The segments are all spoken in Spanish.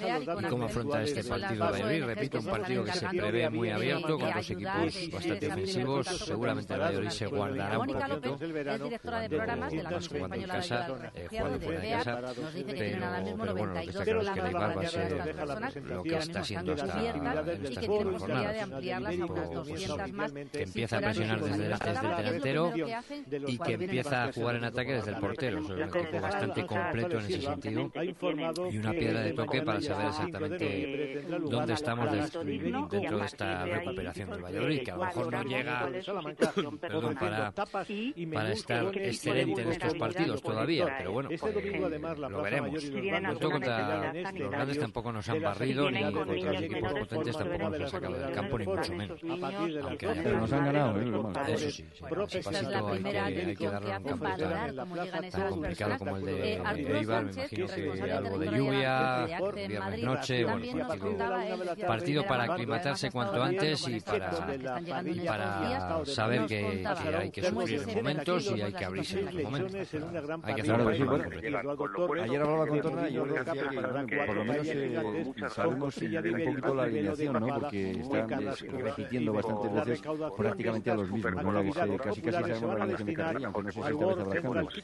Vamos ¿Y cómo afronta este partido Valladolid? Repito, un partido que se prevé muy abierto, con dos equipos bastante ofensivos. Seguramente el Valladolid se guardará un poquito. Es directora de programas de la jugando en casa, eh, jugando fuera de casa. Nos dice que tienen ahora mismo Pero bueno, lo que está claro es que el Eibar va a ser lo que está siendo hasta en estas últimas jornadas. Que empieza a presionar desde el delantero y que empieza a jugar en ataque desde el portero. Es un equipo bastante completo en ese sentido y una piedra de toque para saber exactamente dónde estamos dentro de esta recuperación del Valladolid, que a lo mejor no llega perdón, para, para estar excelente en estos partidos todavía, pero bueno, pues, lo veremos. contra los grandes tampoco nos han barrido, ni contra los equipos potentes tampoco nos han sacado del campo, ni mucho menos. Aunque nos han ganado, ¿eh? Eso sí, sí. Pasito hay que, hay que darle un campo tan, tan complicado como el de Eibar, me imagino que algo de lluvia, viernes noche, bueno, partido, partido para aclimatarse cuanto antes y para, para saber que, que hay que sufrir en momentos y hay que abrirse en los momentos. Hay que hacer Ayer hablaba con Torna y yo le decía que por lo menos eh, sabemos un poquito la alineación, ¿no? Porque están repitiendo bastantes veces prácticamente a los mismos, ¿no? Casi casi sabemos la alineación de Carrilla, aunque no sé si esta vez habrá cambios.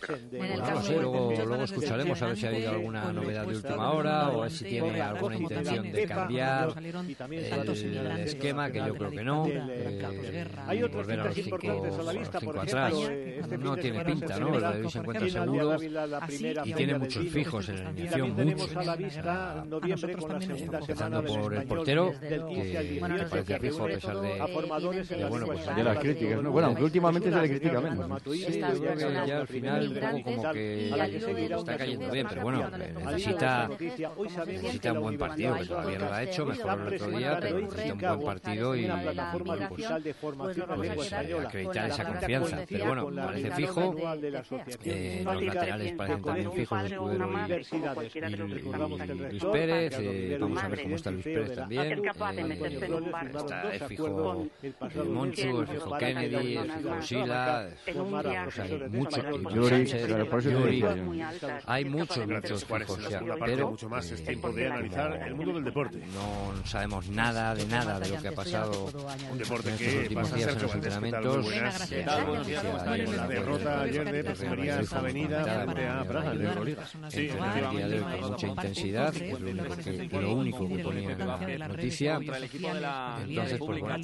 No sé, luego, luego escucharemos a ver si ha habido alguna novedad de última hora o a ver si tiene alguna intención de cambiar el esquema, que yo creo que no. Eh, volver a los cinco, cinco atrás. No tiene pinta, ¿no? El Madrid se encuentra seguro y tiene muchos fijos en la alineación, muchos. Empezando por el portero, que, parece fijo a pesar de, bueno, pues, de las críticas, ¿no? Bueno, aunque últimamente se le critica menos. Sí, yo creo que ya al final como que está cayendo bien, pero bueno, necesita, necesita un buen partido, que todavía no lo ha hecho, mejoró el otro día, pero necesita un buen partido y, pues, pues acreditar esa confianza. Pero bueno, parece fijo, eh, los laterales parecen también fijos, Escudero y, Luis Pérez, eh, vamos a ver cómo está Luis Pérez también. Eh, está, es fijo Monchu, es fijo Kennedy, es fijo Sila, hay muchos, hay muchos, muchos fijos pero mucho más es tiempo de analizar el mundo del deporte. No sabemos nada de nada de lo que ha pasado un deporte en que estos últimos días en los entrenamientos. La derrota ayer de Perfumerías Avenida frente a Praga de Euroliga. Sí, con mucha intensidad, es lo único que ponía en la noticia. Entonces, pues bueno,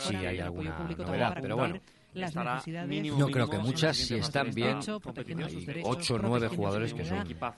sí hay alguna novedad, pero bueno las necesidades. No creo que muchas, si están bien, hay 8 o 9 jugadores que son, fijos.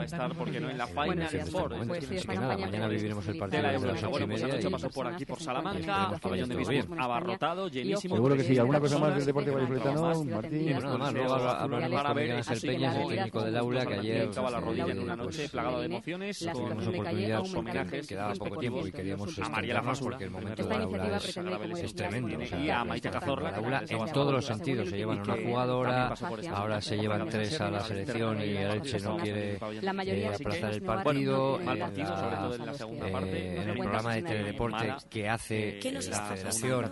a estar porque no en la Final Sport. Pues sí, que nada, mañana viviremos el partido de las 8 y media. Pues pasó por aquí, por Salamanca, pabellón de Bisbee abarrotado, llenísimo. Seguro que sí. ¿Alguna cosa más del deporte vallisoletano, Martín? Nada más, luego hablaremos con Miguel Ángel Peñas, el técnico del aula, que ayer estaba la rodilla en una noche plagado de emociones. Tuvimos oportunidad, homenajes, quedaba poco tiempo y queríamos a María la porque el momento del aula es tremendo. Y a Maite Cazorla, en todos los sentidos. Se llevan una jugadora, ahora se llevan tres a la selección y el Elche no quiere eh, aplazar el partido. En el programa de teledeporte que hace la federación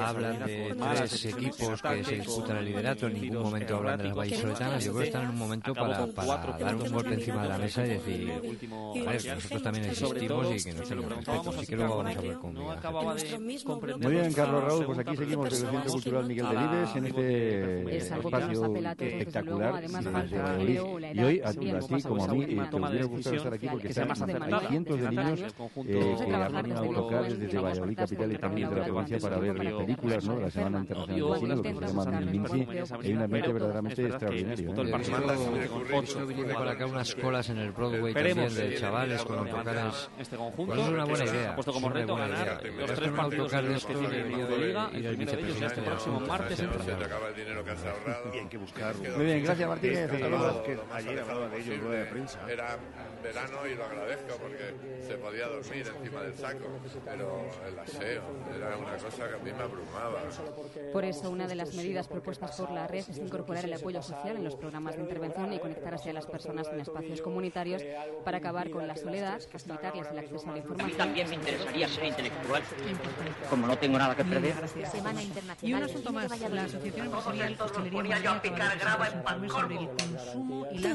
hablan de tres equipos que se disputan el liderato. En ningún momento hablan de las vallisoletanas. Yo creo que están en un momento para, para dar un golpe encima de la mesa y decir, a ver, nosotros también existimos y que nos tenemos respeto. Así que luego vamos a hablar con Muy bien, Carlos Raúl, pues aquí seguimos desde el Cultural Miguel Delibes en este espacio espectacular. Y hoy, a, ti como a mí, te hubiera gustado estar aquí porque hay cientos de niños que han venido a autocar desde Valladolid capital y también de la provincia para ver películas, ¿no? La Semana Internacional del Cine, lo que se llama el MINCI. Hay un ambiente verdaderamente extraordinario. Vine para acá unas colas en el Broadway también de chavales con autocares. Este conjunto es una buena idea. Ha puesto como reto ganar los tres partidos que tiene de Liga y el primero de este próximo martes en te acaba el dinero que has ahorrado. Y hay que buscarlo. Muy bien, gracias Martínez. ayer hablaba de ello en rueda de prensa. Era verano y lo agradezco porque se podía dormir encima del saco, pero el aseo era una cosa que a mí me abrumaba. Por eso, una de las medidas propuestas por la red es incorporar el apoyo social en los programas de intervención y conectar así a las personas en espacios comunitarios para acabar con la soledad, facilitarles el acceso a la información. A mí también me interesaría ser intelectual, como no tengo nada que perder. Semana Internacional La Asociación Empresarial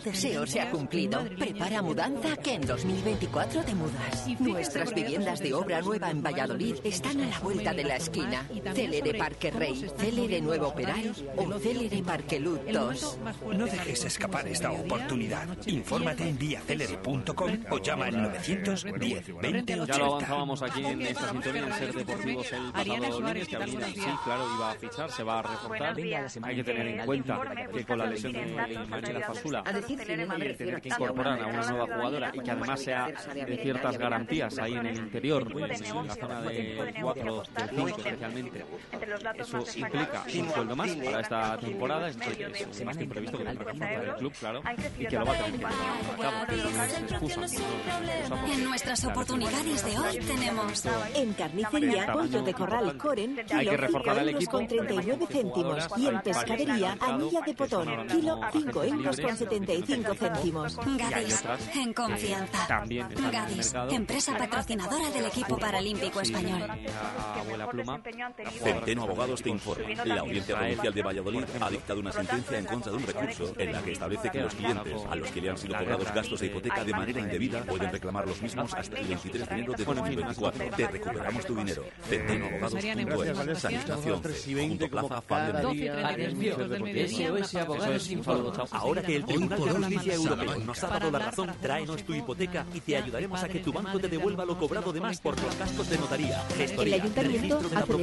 Tu deseo se ha cumplido. Prepara mudanza que en 2024 te mudas. Nuestras viviendas de obra nueva en Valladolid están a la vuelta de la esquina. Celere Parque Rey, Celere Nuevo Peral o Celere Parque Luz 2. No dejes escapar esta oportunidad. Infórmate en viacelere.com o llama al 910 20 Ya lo avanzábamos aquí en esta sintonía en Ser Deportivos el pasado lunes, que Avenida sí, claro, iba a fichar, se va a reforzar. Hay que tener en cuenta que con la lesión de Marcela Fasula tener que incorporar a una nueva jugadora y que además sea de ciertas garantías ahí en el interior, en la zona de 4 del 5 especialmente. Eso implica un sueldo más para esta temporada, es decir, más que imprevisto que que el club, claro, y que lo va a tener que llevar. En nuestras oportunidades de hoy tenemos en carnicería pollo de corral Coren, kilo 5 euros con 39 céntimos y en pescadería anilla de potón, kilo 5 euros con 75 céntimos. Gadis, en confianza. Gadis, empresa patrocinadora del equipo paralímpico español. Centeno Abogados te informa. La Audiencia Provincial de Valladolid ha dictado una sentencia en contra de un recurso en la que establece que los clientes a los que le han sido cobrados gastos de hipoteca de manera indebida pueden reclamar los mismos hasta el 23 de enero de 2024. Te recuperamos tu dinero. Centeno Abogados.es. Sanitación junto Plaza Ahora que el Tribunal de Justicia Europeo nos ha dado la razón, tráenos tu hipoteca y te ayudaremos a que tu banco te devuelva lo cobrado de más por los gastos de notaría, gestoría, el Ayuntamiento hace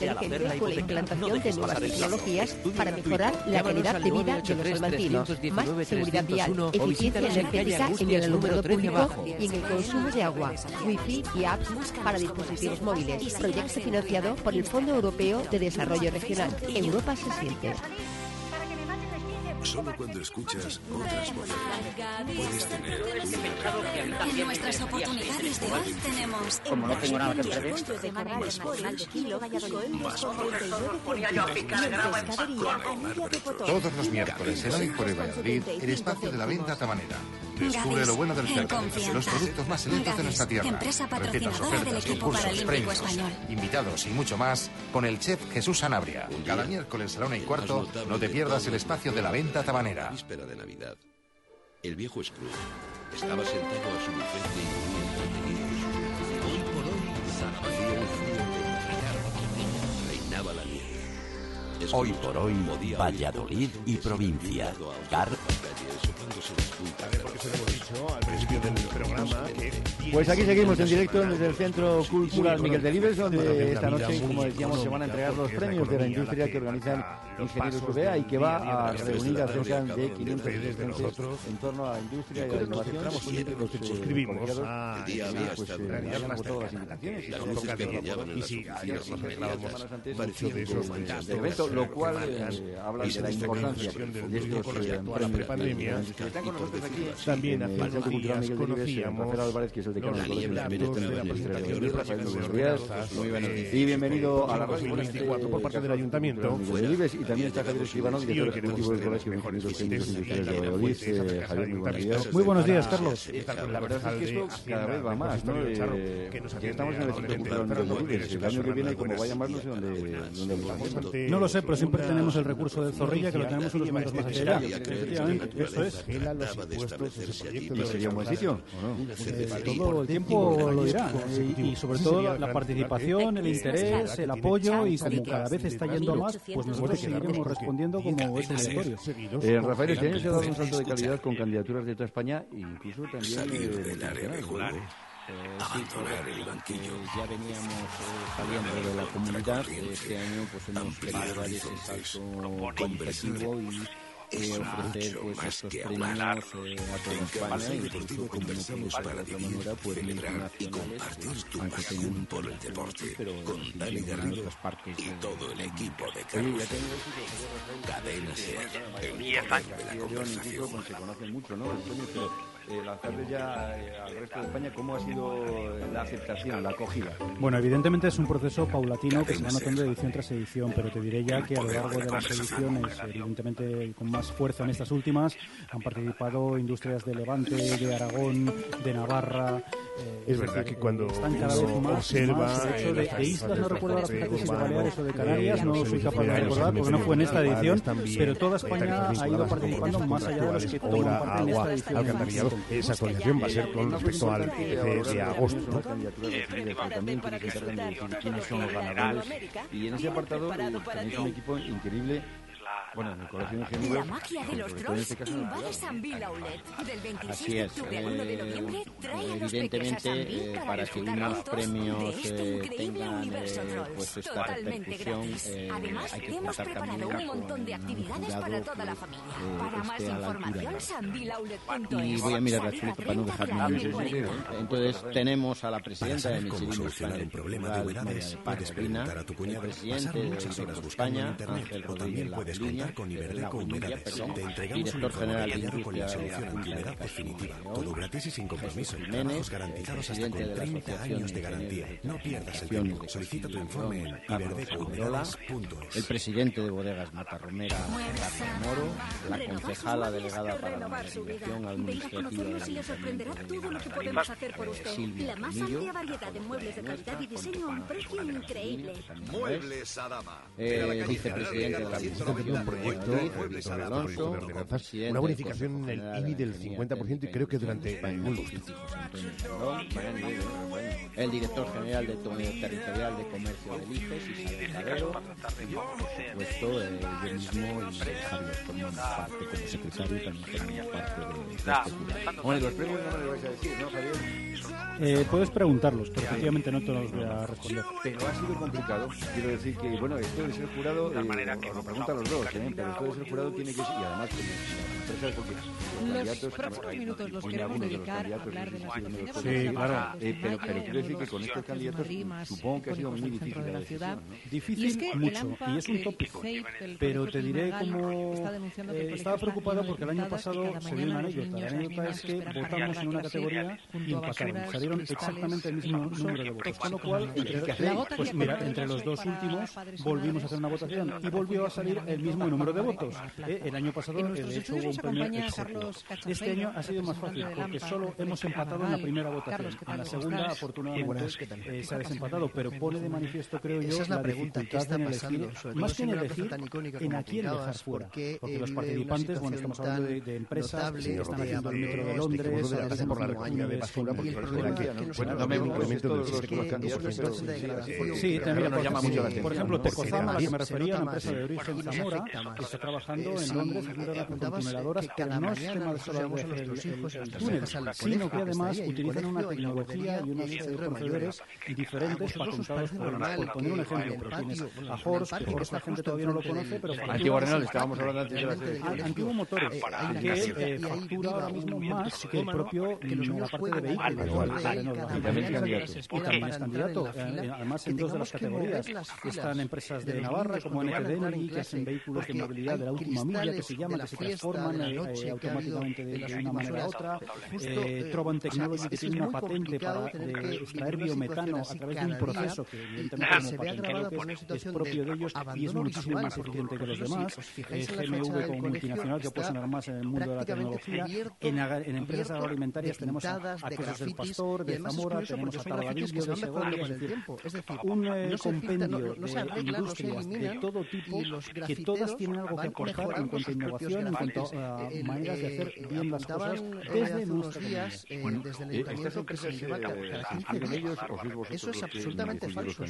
de la implantación de nuevas tecnologías para mejorar la calidad de vida de los salmantinos, más seguridad vial, eficiencia energética en el alumbrado público y en el consumo de agua, wifi y apps para dispositivos móviles. Proyecto financiado por el Fondo Europeo de Desarrollo Regional. Europa se siente. Solo cuando escuchas otras voces puedes tener En nuestras oportunidades de hoy tenemos... Como no tengo nada que perder. Todos los miércoles en Hoy por Valladolid, el espacio de la venta tabanera. Descubre lo bueno del cerdo, los productos más selectos de nuestra tierra, empresa patrocinadora del equipo paralímpico español. invitados y mucho más con el chef Jesús Sanabria. Cada miércoles a la una y cuarto no te pierdas el espacio de la venta tabanera. Víspera de Navidad, el viejo Scrooge estaba sentado a su bufete y entretenido. Hoy por hoy, hacía el frío que reinaba la nieve. Hoy por hoy, Valladolid y provincia. Car pues aquí seguimos en directo desde el Centro Cultural Miguel Delibes, donde esta noche, como decíamos, se van a entregar los premios de la industria que organizan Ingenieros UBA y que va a reunir a cerca de 500 asistentes en torno a la industria y a la innovación. Los suscribimos a pues, realidad las invitaciones y si nos reclamamos mucho de esos evento, lo cual habla de la importancia de estos premios también unos días conocíamos los liberatos de la presentación Y bienvenido a la Radio 24 por parte del Ayuntamiento. Y también está Javier Escribano, director ejecutivo del Colegio de Ingenieros Técnicos Industriales de Valladolid. Javier, muy buenos días. Muy buenos días, Carlos. La verdad es que esto cada vez va más, ¿no? Estamos en el Centro Cultural. El año que viene, como vaya más, no sé dónde No lo sé, pero siempre tenemos el recurso del Zorrilla, que lo tenemos unos metros más allá. Efectivamente, eso es sería un buen sitio? todo el tiempo lo dirá. Y, sobre todo la participación, el interés, el apoyo y como cada vez está yendo más, pues nosotros seguiremos respondiendo como es obligatorio. Eh, Rafael, este año se ha dado un salto de calidad con candidaturas de toda España e incluso también eh, abandonar el banquillo. ya veníamos saliendo de la comunidad. Este año pues hemos dar ese salto competitivo y eh, ofrecer pues estos premios eh, a toda España incluso como no puede ser de otra manera pues y compartir tu pasión por el deporte con Dani Garrido y todo el equipo de Carlos. Cadena Ser el 10 años de la conversación eh, lanzarles ya eh, al resto de España cómo ha sido la aceptación, la acogida. Bueno, evidentemente es un proceso paulatino que se va notando edición tras edición, pero te diré ya que a lo largo de las ediciones, evidentemente con más fuerza en estas últimas, han participado industrias de Levante, de Aragón, de Navarra. Eh, es, verdad que cuando están cada vez más, observa de, de, islas, no recuerdo las de Baleares o de Canarias, no soy capaz de recordar porque no fue en esta edición, pero toda España ha ido participando más allá de los que toman parte en esta edición. Esa actualización va a ser con respecto al de, agosto. También quiénes son los ganadores. Y en ese apartado tenéis un equipo increíble bueno, en el Colegio de Ingenieros. La magia de los trolls este invade San Bill. Del 27 de octubre al 1 de noviembre trae a los peques a San Bill para para que unos premios eh, tengan eh, pues esta repercusión, eh, Además, hemos preparado un montón de actividades para toda la familia. Para más información. Y voy a mirar la chuleta para no dejarme Entonces, tenemos a la presidenta de Michelin un problema de humedades, puedes preguntar a tu cuñado. Pasar muchas horas buscando en internet o también puedes contar con Iberdeco Humedades. Te entregamos un protocolo con la solución antiedad definitiva. Todo gratis y sin compromiso. Trabajos garantizados hasta con 30 años de garantía. No pierdas el tiempo. Solicita tu informe en iberdecohumedades.es. El presidente de Bodegas Matarromera, Carlos Moro, la concejala delegada para la modernización administrativa de la sorprenderá todo lo que podemos hacer por usted. La más amplia variedad de muebles de calidad y diseño a un precio increíble. Muebles Adama. Eh, vicepresidente de la un proyecto, Alonso, una bonificación en el IBI del 50% y creo que durante. El director general de territorial de comercio del IFES, Isabel Cabero, supuesto eh, yo mismo y Javier formamos parte como secretario también formamos parte de este Bueno, los premios no me lo vais a decir, ¿no, Javier? Eh, puedes preguntarlos, pero efectivamente no te los voy a responder. Pero ha sido complicado. Quiero decir que, bueno, esto de ser jurado, eh, os lo preguntan los dos, ¿eh? pero esto de ser jurado tiene que ser, y además empresas, porque los, próximos minutos los queremos dedicar a hablar de las situaciones. Sí, claro. Eh, pero, pero quiero decir que con estos candidatos supongo que ha sido muy difícil la. ¿no? Difícil mucho, y es un tópico. Pero te diré como... Eh, estaba preocupado porque el año pasado se dio una anécdota. La anécdota es que votamos en una categoría y empataron. Salieron exactamente el mismo número de votos. Con lo cual, pues mira, entre los dos últimos volvimos a hacer una votación y volvió a salir el mismo número de votos. Eh, el año pasado, de hecho, hubo un premio. Este año ha sido más fácil porque solo hemos empatado en la primera votación. En la segunda, afortunadamente, eh, se ha desempatado, pero pone de manifiesto, creo yo, la dificultad en elegir, más que en elegir, en a quién dejar fuera. Porque los participantes, bueno, estamos hablando de, empresas que están haciendo el metro de Londres, por la recogida de basura, porque bueno, no me complemento Sí, también nos llama mucho la atención. Por ejemplo, Tecozama, a la que me refería, una empresa de origen Zamora, que está trabajando en Londres haciendo las tuneladoras, pero no es tema de solo de hacer el túnel, sino que además utilizan una tecnología y unos procederes diferentes patentados por Por poner un ejemplo, pero tienes a Horst, que esta gente todavía no lo conoce, pero Antiguo Renault, estábamos hablando antes de la selección. Antiguo Motores, que factura ahora mismo más que el propio, la parte de vehículos. Y también es candidato. Y también es candidato. Además, en dos de las categorías. Están empresas de Navarra, como NTD que hacen vehículos de movilidad de la última milla, que se llama, que se transforman automáticamente de una manera a otra. Trovan Technology, que tiene una patente para extraer biometano a través de un proceso que, evidentemente, como patentado que es, es propio de ellos y es muchísimo más eficiente que los demás. GMV como multinacional que puede sonar más en el mundo de la tecnología. En, en empresas agroalimentarias tenemos a, a Quesos del Pastor, de Zamora, tenemos a Taladillo, de Segovia, es decir, un eh, compendio de industrias de todo tipo que todas tienen algo que aportar en cuanto a innovación, en cuanto a maneras de hacer bien las cosas desde nuestra días, desde el ayuntamiento que se lleva 15 días. Eso es absolutamente falso.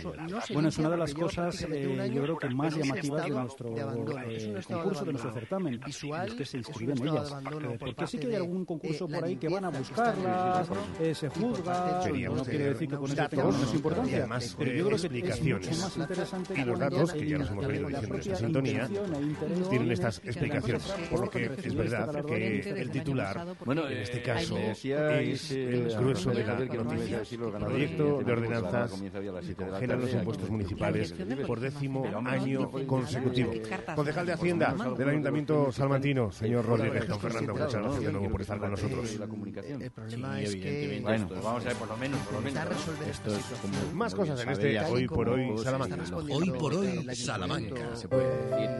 Bueno, es una de las cosas, eh, yo creo que más llamativas de nuestro eh, concurso, de nuestro certamen, es que se inscriben ellas. Porque sí que hay algún concurso por ahí que van a buscarlas, se juzga, no quiere decir que con eso tengamos menos importancia, pero yo creo que es mucho más interesante y los datos, que ya nos hemos venido diciendo en esta sintonía, tienen estas explicaciones. Por lo que es verdad que el titular, bueno, en este caso, es el grueso de la noticia. El proyecto de ordenanzas congela los impuestos municipales por décimo año consecutivo. Concejal de Hacienda del Ayuntamiento Salmantino, señor Rodríguez, don Fernando, muchas gracias de nuevo por estar con nosotros. El problema es que... Bueno, vamos a ver, por lo menos, por lo menos. Más cosas en este Hoy por Hoy Salamanca. Hoy por Hoy Salamanca, se puede.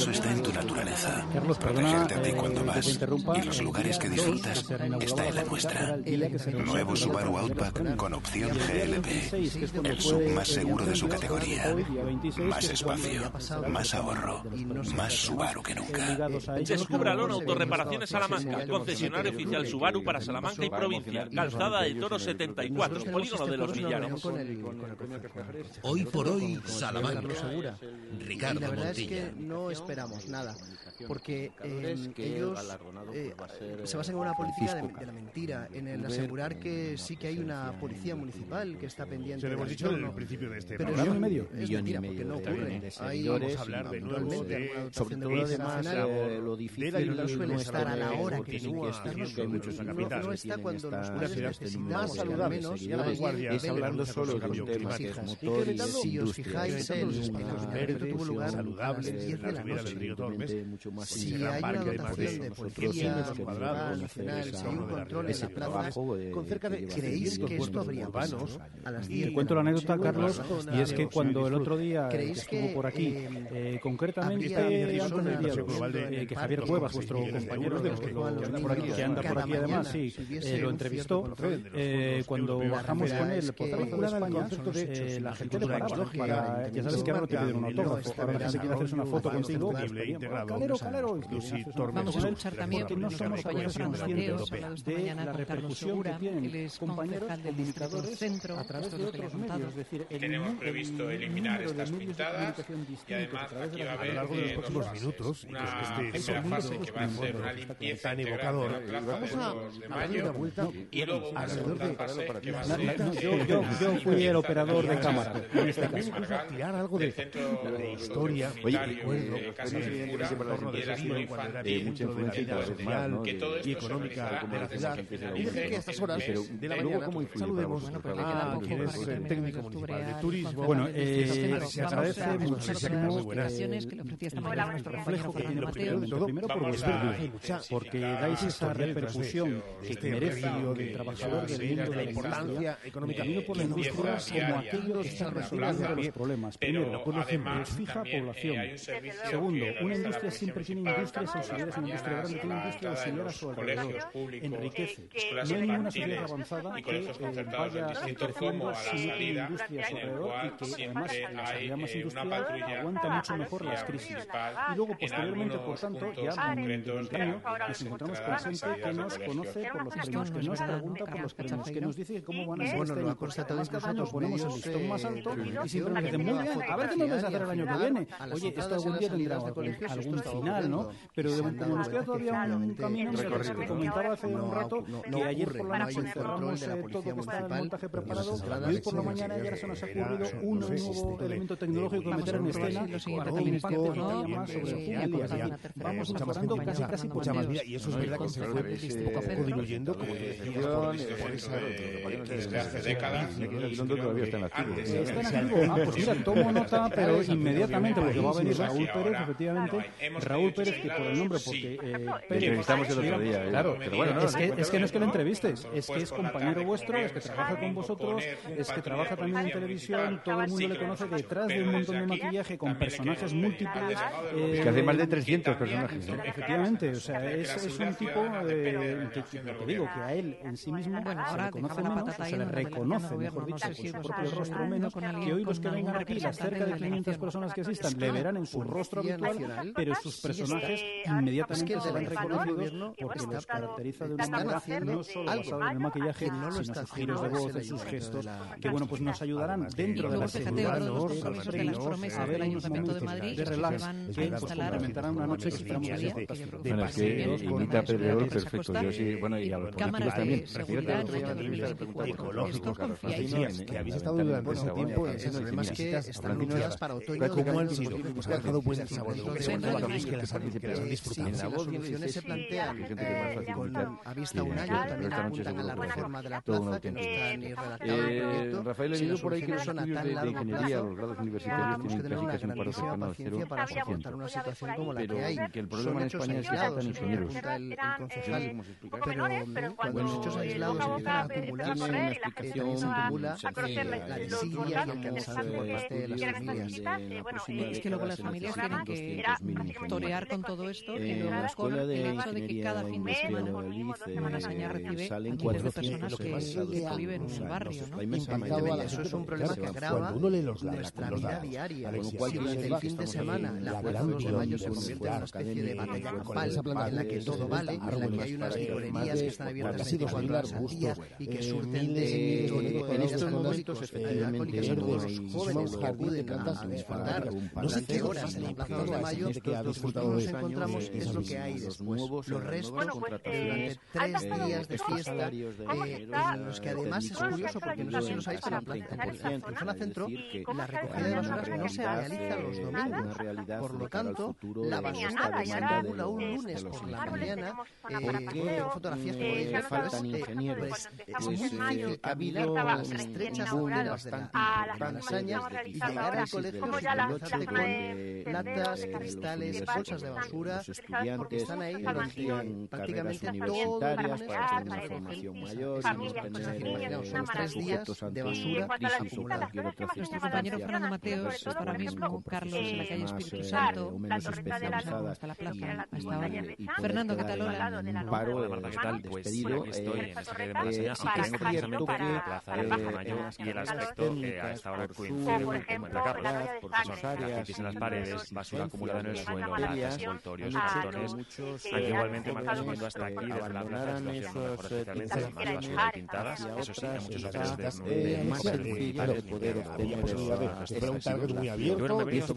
eso está en tu naturaleza. Protegerte a ti cuando vas. Y los lugares que disfrutas está en la nuestra. Nuevo Subaru Outback con opción GLP. El sub más seguro de su categoría. Más espacio, más ahorro, más Subaru que nunca. Descúbralo en Autorreparaciones Salamanca, concesionario oficial Subaru para Salamanca y provincia. Calzada de Toro 74, polígono de los Villares. Hoy por hoy, Salamanca. Ricardo Montilla esperamos nada porque em, ellos eh, se basan en una política de, la mentira, en el asegurar que sí que hay una policía municipal que está pendiente. Se lo hemos dicho principio de este pero medio. No hablar de eh, sobre todo lo difícil pero estar a la hora que que estar. No está cuando nos necesitamos al menos es hablando solo de un si os fijáis, el aumento tuvo lugar a las la más sí, hay una dotación de policía, nacional, hay un control en la plaza con cerca de... ¿Creéis que esto habría pasado a las 10? Te cuento la anécdota, Carlos, y es que cuando el otro día estuvo por aquí, eh, concretamente eh, que Javier Cuevas, vuestro compañero que anda por aquí además, sí, eh, lo entrevistó, cuando bajamos con él por la España, la gente le paraba, ya sabes que ahora no te piden un autógrafo, ahora la gente quiere hacerse una foto contigo, pero claro, vamos a escuchar también porque no somos a veces conscientes de la repercusión que tienen compañeros comunicadores a través de otros medios. Es decir, tenemos previsto eliminar estas pintadas y además a a lo largo de los próximos minutos una este primera fase que va a ser una limpieza tan evocador. Vamos a darle una vuelta y luego alrededor de yo yo fui el operador de cámara. Este vamos a tirar algo de historia, recuerdo, entorno eh, de ese infantil, mucha influencia social que todo y económica de la ciudad. Dicen que a estas horas de la eh, mañana saludemos a quien es el técnico municipal de turismo. Bueno, eh, se agradece muchísimo. Hola, buenos días. Lo primero de todo, primero por vuestra porque dais esa repercusión que este merece el trabajador del mundo de la importancia económica. Camino por la industria como aquellos que resolviendo los problemas. Primero, conocemos fija población. Segundo, una industria sin siempre tiene industrias auxiliares en industria grande, tiene industria auxiliar a su alrededor, enriquece. No hay ninguna sociedad avanzada que eh, vaya creciendo sin industrias alrededor y que además las llamas industrial aguanta mucho mejor las crisis. Y luego, posteriormente, por tanto, ya en el año nos encontramos con gente que nos conoce por los premios, que nos pregunta por los premios, que nos dice cómo van a ser bueno, lo constatadéis vosotros, ponemos el listón más alto y siempre nos dicen, muy bien, a ver qué nos vais a hacer el año que viene. Oye, esto algún día tendrá algún fin final, ¿no? Pero de, como nos queda todavía un camino, te comentaba hace un rato que ayer por la noche cerramos eh, todo el montaje preparado y hoy por la mañana ya se nos ha ocurrido un nuevo elemento tecnológico que meter en escena. para que impacte todavía más sobre el. Eh, Vamos mejorando casi casi mucha vida. Y eso es verdad que se fue poco a poco diluyendo como yo decía eh, desde hace décadas todavía está. Está en activo. Ah, pues mira, tomo nota, pero inmediatamente, porque va a venir Raúl Pérez, efectivamente, Raúl Pérez que por el nombre, porque entrevistamos eh, el otro día. Claro, pero bueno, es, que, no es que lo entrevistes, es que es compañero vuestro, es que trabaja con vosotros, es que trabaja también en televisión, todo el mundo le conoce detrás de un montón de maquillaje con personajes múltiples. Es eh, que hace más de 300 personajes. Efectivamente, o sea, es, un tipo que, lo que digo, que a él en sí mismo bueno, se le conoce menos, se le reconoce, mejor dicho, por su propio rostro menos, que hoy los que vengan aquí, las cerca de 500 personas que asistan, le verán en su rostro habitual, pero sus personajes inmediatamente se ven reconocidos porque los caracteriza de una manera no solo basada en el maquillaje, sino sus giros de voz, en sus gestos, que bueno, pues nos ayudarán dentro de la seguridad de las promesas del Ayuntamiento de Madrid de relax que pues complementarán una noche que esperamos que sea bueno, es que imita a Pedro perfecto. Yo sí, bueno, y a los políticos también. Que habéis estado durante ese tiempo en problemas que están anunciadas para otoño. ¿Cómo han sido? Pues ha dejado buen sabor de boca. Que las han disfrutado. Las soluciones se plantean con a vista un año, también apuntan a la reforma de la plaza, que no está ni proyecto. Rafael, he leído por ahí que los estudios de ingeniería, los grados universitarios tienen casi un paro cercano al cero para soportar una situación como la que hay. que el problema en España es que faltan ingenieros. El, concejal, pero cuando los hechos aislados empiezan a se acumula la desidia y el cansancio de las familias. Es que luego las familias tienen que torear con todo esto y luego con el hecho de que cada fin de semana, Santa recibe a miles de personas que viven en un barrio. Eso es un problema que agrava nuestra vida diaria. Durante el fin de semana la Plaza 2 de Mayo se convierte en una especie de batalla campal en la que todo vale, en la que hay unas librerías que están abiertas 24 horas al día y que surten de en estos momentos especialmente son todos los jóvenes que acuden a disfrutar durante horas en la Plaza 2 de Mayo, que nos encontramos es lo que hay después. Los restos durante tres días de fiesta, en los que además es curioso porque no sé si lo sabéis, pero en la zona centro la recogida de basuras no se realiza los domingos. Por lo tanto, la basura se acumula un lunes por la mañana. Eh, fotografías que eh, faltan ingenieros. Pues, es muy difícil las estrechas horas de la malasaña y llegar al colegio sin con latas, cristales, bolsas de basura, porque están ahí prácticamente lunes hasta que se recogen mayor, son tres días de basura. nuestro compañero Fernando Mateos ahora mismo, Carlos, en la calle Espíritu Santo, hasta la plaza, hasta ahora. Fernando, ¿qué tal? Un paro tal despedido. Estoy en esta calle de Malasaña y que es cierto que el aspecto a esta hora coincide con la capa, porque son grafitis en las paredes, basura acumulada en el suelo, latas, envoltorios, cartones, aunque igualmente van consumiendo hasta aquí desde la plaza de situación mejor especialmente pintadas, eso sí, muchos de más sencillo de poder obtener es un target muy abierto y esto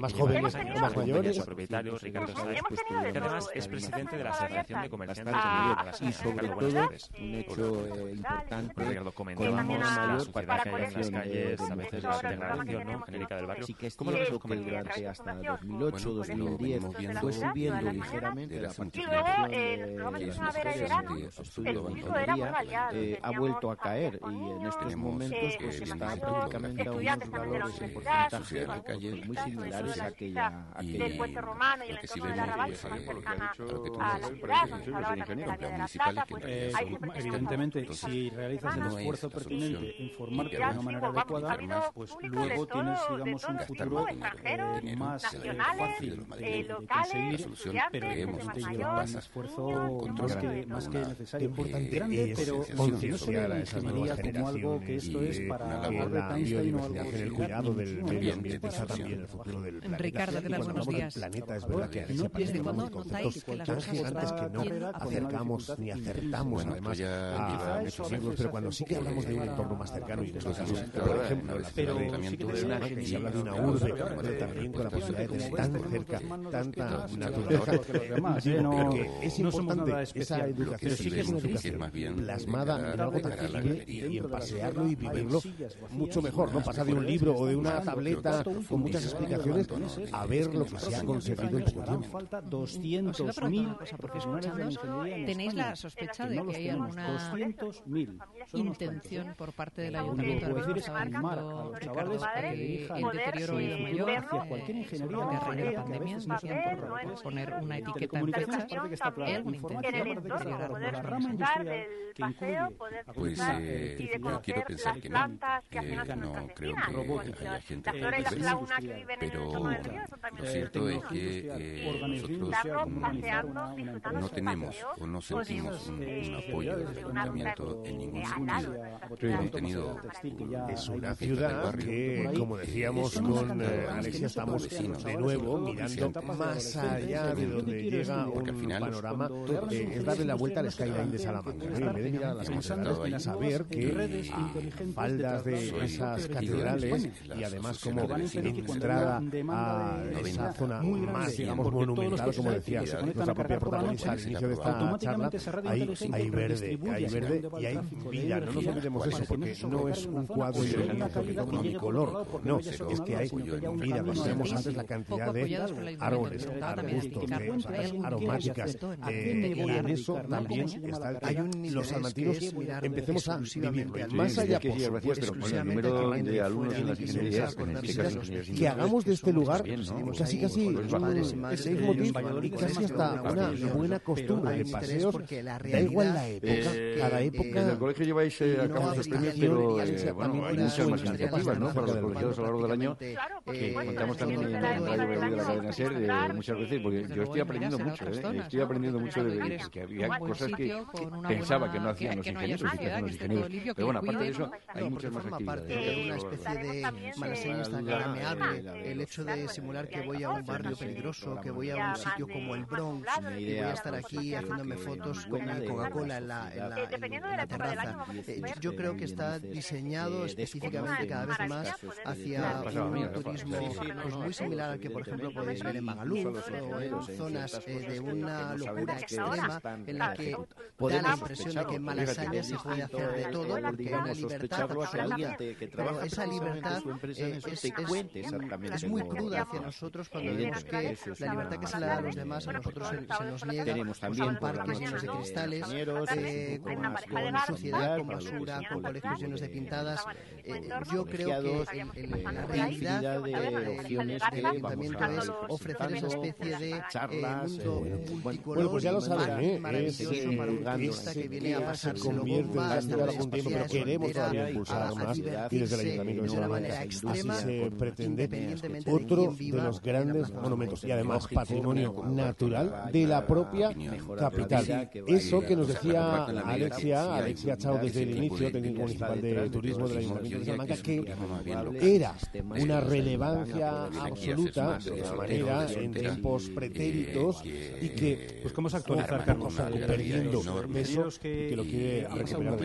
más jóvenes más mayores. propietario, Ricardo que además es presidente de la Asociación de Comerciantes de y sobre todo un hecho eh, importante Ricardo comentaba la suciedad que hay en las calles, a veces la degradación ¿no? genérica del barrio. Sí que es cierto que durante hasta 2008, 2010 fue subiendo ligeramente la participación de las mujeres en el estudio de bancaria, ha vuelto a caer y en estos momentos pues está prácticamente a unos valores en porcentaje muy similares a aquella del puente romano y el entorno de la Raval más cercana a la ciudad evidentemente si realizas el esfuerzo pertinente informarte de una manera adecuada pues luego tienes digamos un futuro más fácil de conseguir pero lleva un esfuerzo más que, más que necesario. Grande pero no se ve la ingeniería como algo que esto es para la biodiversidad en el cuidado del medio ambiente está también el futuro del planeta. Ricardo, ¿qué tal? Buenos días. El planeta es verdad que no ¿Desde cuándo notáis que las cosas gigantes que no acercamos ni acertamos además a muchos siglos, pero cuando sí que hablamos de un entorno más cercano y estos casos, por ejemplo, la ciudad de se habla de una urbe, pero con la posibilidad de tener tan cerca tanta naturaleza. Que es importante esa educación, sí que es una educación plasmada en algo tangible y en pasearlo y vivirlo mucho mejor, ¿no? Pasar de un libro o de una tableta con muchas explicaciones a ver lo que se ha conseguido en poco tiempo. falta 200.000 profesionales de ingeniería ¿Tenéis la sospecha de que hay alguna intención por parte del ayuntamiento de los chavales a que dirijan el deterioro ido mayor hacia cualquier ingeniería de a raíz de la pandemia bien por poner una etiqueta en fechas hay alguna intención de deteriorar la rama industrial que incluye pues eh, yo quiero pensar que no que no creo que haya gente que pero lo cierto es que eh, nosotros no tenemos o no sentimos un, un apoyo del ayuntamiento en ningún sentido. Hemos tenido es una ciudad que, como decíamos con Alexia estamos de nuevo mirando más allá de donde llega un panorama, eh, es darle la vuelta al skyline de Salamanca. En vez de mirar a las catedrales, saber que a faldas de esas catedrales y además como entrada a esa zona más, digamos, monumental, como decía nuestra propia protagonista al inicio de esta charla, hay, hay verde, hay verde y hay vida. No nos olvidemos eso, porque no es un cuadro que toma color, no, es que hay vida. Vemos antes la cantidad de árboles, arbustos, de aromáticas, eh, y en eso también está el los salmantinos empecemos a vivirlo. Más allá, por supuesto, con el número de alumnos en las ingenierías, que hagamos de este lugar casi casi y casi hasta una buena costumbre de paseos. Da igual la época, cada época. En el colegio lleváis a cabo esos premios, pero bueno, hay muchas más iniciativas, ¿no? Para los colegiados a lo largo del año, que contamos también en Radio Valladolid de la cadena SER muchas veces, porque yo estoy aprendiendo mucho, ¿eh? Estoy aprendiendo mucho de que había cosas que pensaba que no hacían los ingenieros que hacían los ingenieros. Pero bueno, aparte de eso, hay muchas más actividades. una especie de malaseña instagrameable, el hecho de simular que voy a un barrio peligroso, que voy a un sitio como el Bronx y voy a estar aquí haciéndome fotos con mi Coca-Cola en la, en la, en la terraza. Yo creo que está diseñado específicamente cada vez más hacia un turismo pues, muy similar al que, por ejemplo, podéis ver en Magaluf o en zonas de una locura extrema en la que da la impresión de que en Malasaña se puede hacer de todo porque hay una libertad absoluta. Pero esa libertad es, muy cruda hacia nosotros cuando vemos que la libertad que se le da a los demás a nosotros se, nos niega. Tenemos pues, también parques llenos de cristales, eh, con, con suciedad, con basura, con colegios llenos de pintadas. Eh, yo creo que la realidad del ayuntamiento es ofrecer esa especie de charlas, eh, bueno, pues ya lo saben, ¿eh? es esta que viene a pasar se convierte en algún tiempo, pero queremos todavía impulsar más y desde el ayuntamiento de Salamanca así se pretende otro de los grandes monumentos y además patrimonio natural de la propia capital. Eso que nos decía Alexia, Alexia Chao desde el inicio, técnico municipal de turismo del ayuntamiento de Salamanca, que era una relevancia absoluta de la manera en tiempos pretéritos y que, pues cómo se actualizar Carlos perdiendo peso que lo quiere recuperar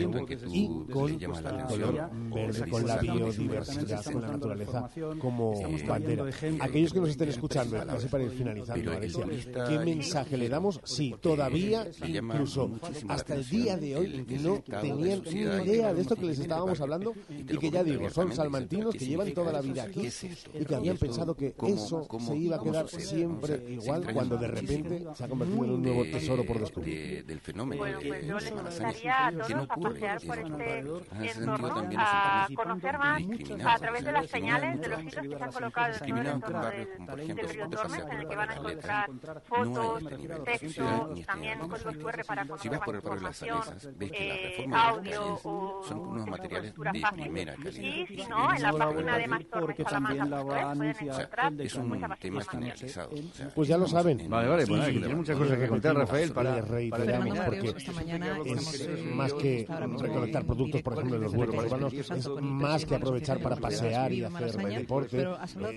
y con el color verde, con la biodiversidad, con la naturaleza como bandera. Aquellos que nos estén escuchando, así para ir finalizando, Alexia, ¿qué mensaje le damos si todavía, incluso hasta el día de hoy, no tenían ni idea de esto que les estábamos hablando y que ya digo, son salmantinos que llevan toda la vida aquí y que habían pensado que eso se iba a quedar siempre igual cuando de repente se ha convertido en un nuevo tesoro por descubrir. del fenómeno pues, pues yo les invitaría a todos a pasear por este entorno, a conocer más a través de las señales de los sitios que se han colocado en todo el entorno del entorno en el que van a encontrar fotos, texto, también códigos QR para si vas por el barrio de las Salesas, ves que las reformas audio son unos materiales de primera calidad. Y si no, en la página de Mastorme Salamanca es un tema generalizado. Pues ya lo saben. Vale, vale, bueno, tiene muchas cosas que contar, Rafael, para reiterarnos, porque es más que recolectar productos, por ejemplo, en los huertos urbanos, es más que aprovechar para pasear y hacer deporte.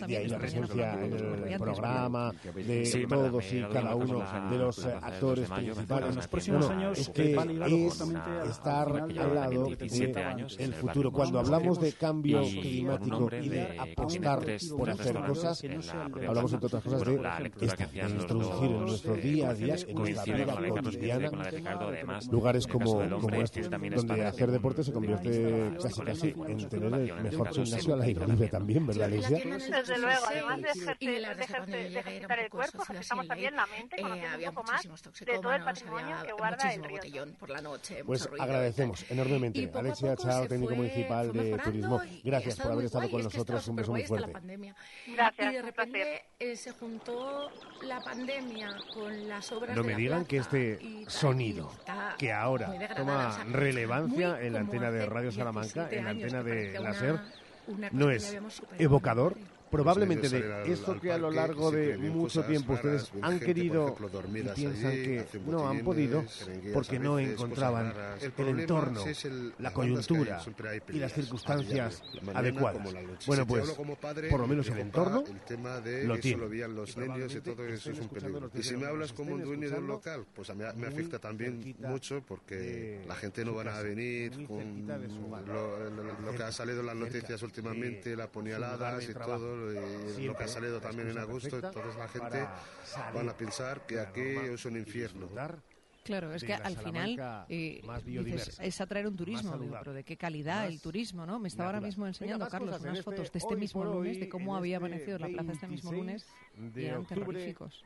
De ahí la presencia en el programa de todos y cada uno de los actores principales. Bueno, es que es estar al lado del futuro. Cuando hablamos de cambio climático y de apostar por hacer cosas, hablamos entre otras cosas de, introducir en nuestro día a día, en nuestra vida cotidiana, lugares como, como este, donde hacer deporte se convierte casi casi en tener el mejor gimnasio al aire libre también, ¿verdad, Alicia? Desde luego, además de ejercitar el cuerpo, ejercitamos también la mente, conociendo un poco más de todo el patrimonio que guarda el río. Pues agradecemos enormemente. Alexia Chao, técnico municipal de turismo, gracias por haber estado con nosotros. Un beso muy fuerte. Gracias. Y de repente eh, se juntó la pandemia con las obras No me digan que este sonido, que ahora toma relevancia en la antena de Radio Salamanca, en la antena de la SER, no es evocador probablemente de esto que a lo largo de mucho tiempo ustedes han querido y piensan que no han podido porque no encontraban el entorno, la coyuntura y las circunstancias adecuadas. Bueno, pues por lo menos el entorno lo tiene. los niños y todo eso es un peligro. Y si me hablas como un dueño de un local, pues a mí me afecta también mucho porque la gente no van a venir con lo, que ha salido en las noticias últimamente, la puñaladas y todo, y lo que ha salido también en agosto, entonces la gente van a pensar que aquí es un infierno. Claro, es que al final eh, es atraer un turismo, pero ¿de qué calidad el turismo? no? Me estaba ahora mismo enseñando, Carlos, unas fotos de este mismo lunes, de cómo había este amanecido la plaza este mismo lunes, y eran terroríficos.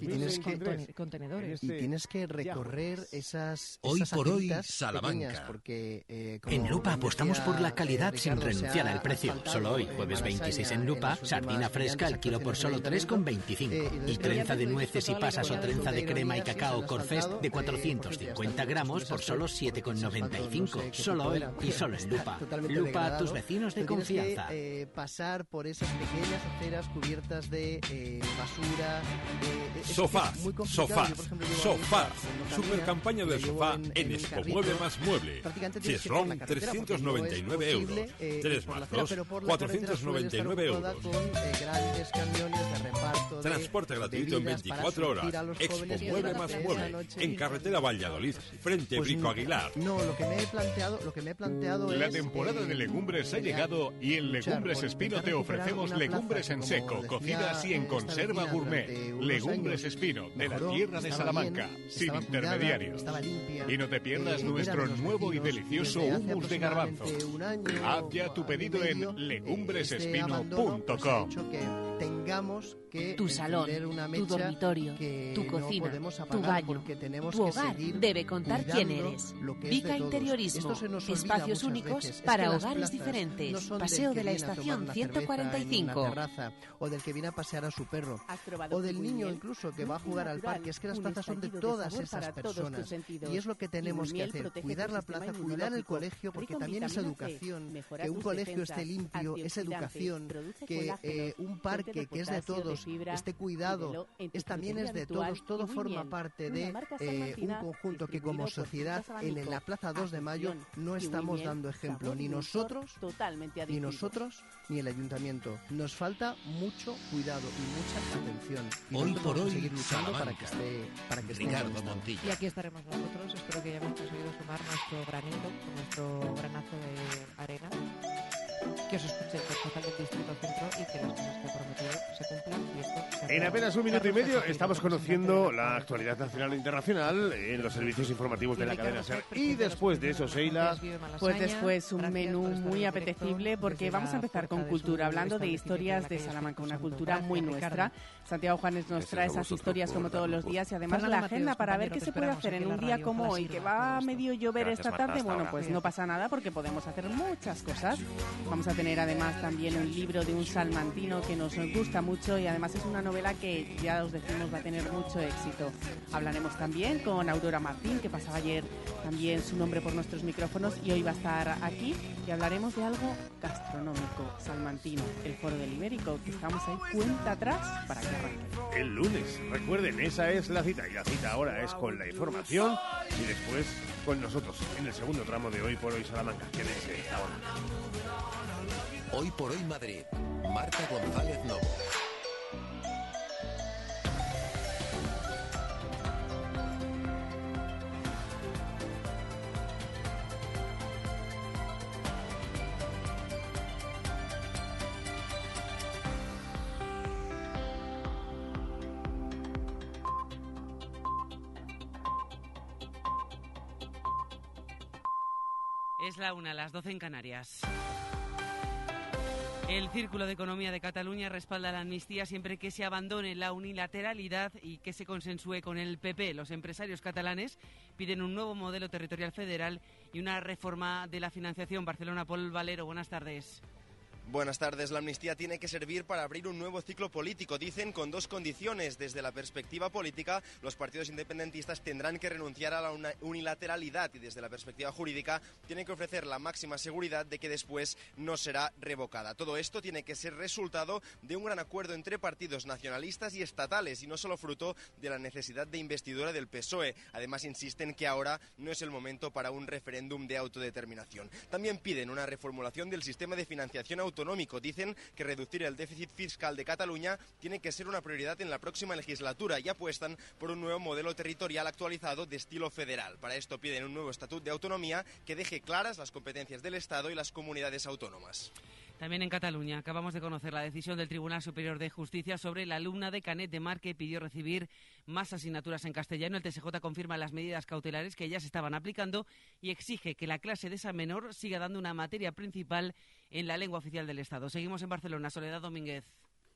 y tienes que, contenedores. Y tienes que recorrer esas, Hoy por hoy, Salamanca. Porque, eh, en Lupa apostamos por la calidad sin renunciar al precio. Solo hoy, jueves 26 en Lupa, sardina fresca al kilo por solo 3,25. Eh, y trenza de nueces y pasas o trenza de crema y cacao Corfest de 450 gramos por solo 7,95. Solo hoy y solo en Lupa. Lupa a tus vecinos de confianza. Eh, pasar por esas pequeñas aceras cubiertas de eh, basura. sofá, sofá, sofá. Super campaña de sofá en Expo Mueble más Mueble. Chesron, 399 euros. 3 más 2, 499 euros. Transporte gratuito en 24 horas. Expo Mueble más Mueble. En carretera Valladolid, frente pues Brico Aguilar. No, lo que me he planteado, lo que me he planteado La temporada de legumbres ha llegado y en Legumbres Espino te ofrecemos legumbres en seco, cocidas y en conserva gourmet. Legumbres Espino, de la tierra de Salamanca, sin intermediarios. Y no te pierdas nuestro nuevo y delicioso humus de garbanzo. Haz ya tu pedido en legumbresespino.com tengamos que tu salón, tu dormitorio, tu cocina, tu baño, tu hogar debe contar quién eres. Vica Interiorismo, espacios únicos para hogares diferentes. Paseo de la estación 145. o del que viene a pasear a su perro, o del niño incluso que va a jugar al parque. Es que las plazas son de todas esas personas y es lo que tenemos que hacer, cuidar la plaza, cuidar el colegio, porque también es educación. Que un colegio esté limpio es educación, que eh, un parque que, es de todos, este cuidado es, también es de todos, todo forma parte de eh, un conjunto que como sociedad en la Plaza 2 de Mayo no estamos dando ejemplo, ni nosotros, ni nosotros, ni el ayuntamiento. Nos falta mucho cuidado y mucha atención. Y hoy por hoy, seguir luchando para que esté, para que esté Y aquí estaremos nosotros, espero que hayamos conseguido sumar nuestro granito, nuestro granazo de arena que os escuche el del Distrito Centro y que las cosas que he prometido se cumplan. Y esto en apenas un minuto y medio estamos conociendo la actualidad nacional e internacional en los servicios informativos de la cadena SER. Y después de eso, Sheila... Pues después un menú muy apetecible porque vamos a empezar con cultura, hablando de historias de Salamanca, una cultura muy nuestra. Santiago Juanes nos trae esas historias como todos los días y además la agenda para ver qué se puede hacer en un día como hoy, que va a medio llover esta tarde. Bueno, pues no pasa nada porque podemos hacer muchas cosas. Vamos a tener además también un libro de un salmantino que nos gusta mucho y además es una novela que ya os decimos va a tener mucho éxito. Hablaremos también con Aurora Martín, que pasaba ayer también su nombre por nuestros micrófonos y hoy va a estar aquí y hablaremos de algo gastronómico, salmantino, el foro del Ibérico, que estamos ahí cuenta atrás para que arranque. El lunes, recuerden, esa es la cita y la cita ahora es con la información y después con nosotros en el segundo tramo de Hoy por Hoy Salamanca. Quédense ahora. Hoy por hoy Madrid. Marta González Novo. Es la una, las doce en Canarias. El Círculo de Economía de Cataluña respalda la amnistía siempre que se abandone la unilateralidad y que se consensúe con el PP. Los empresarios catalanes piden un nuevo modelo territorial federal y una reforma de la financiación. Barcelona, Paul Valero, buenas tardes. Buenas tardes. La amnistía tiene que servir para abrir un nuevo ciclo político, dicen, con dos condiciones. Desde la perspectiva política, los partidos independentistas tendrán que renunciar a la unilateralidad y desde la perspectiva jurídica tienen que ofrecer la máxima seguridad de que después no será revocada. Todo esto tiene que ser resultado de un gran acuerdo entre partidos nacionalistas y estatales y no solo fruto de la necesidad de investidura del PSOE. Además, insisten que ahora no es el momento para un referéndum de autodeterminación. También piden una reformulación del sistema de financiación autonómica autonómico. Dicen que reducir el déficit fiscal de Cataluña tiene que ser una prioridad en la próxima legislatura y apuestan por un nuevo modelo territorial actualizado de estilo federal. Para esto piden un nuevo estatuto de autonomía que deje claras las competencias del Estado y las comunidades autónomas. También en Cataluña acabamos de conocer la decisión del Tribunal Superior de Justicia sobre la alumna de Canet de Mar que pidió recibir más asignaturas en castellano. El TSJ confirma las medidas cautelares que ya se estaban aplicando y exige que la clase de esa menor siga dando una materia principal en la lengua oficial del Estado. Seguimos en Barcelona. Soledad Domínguez.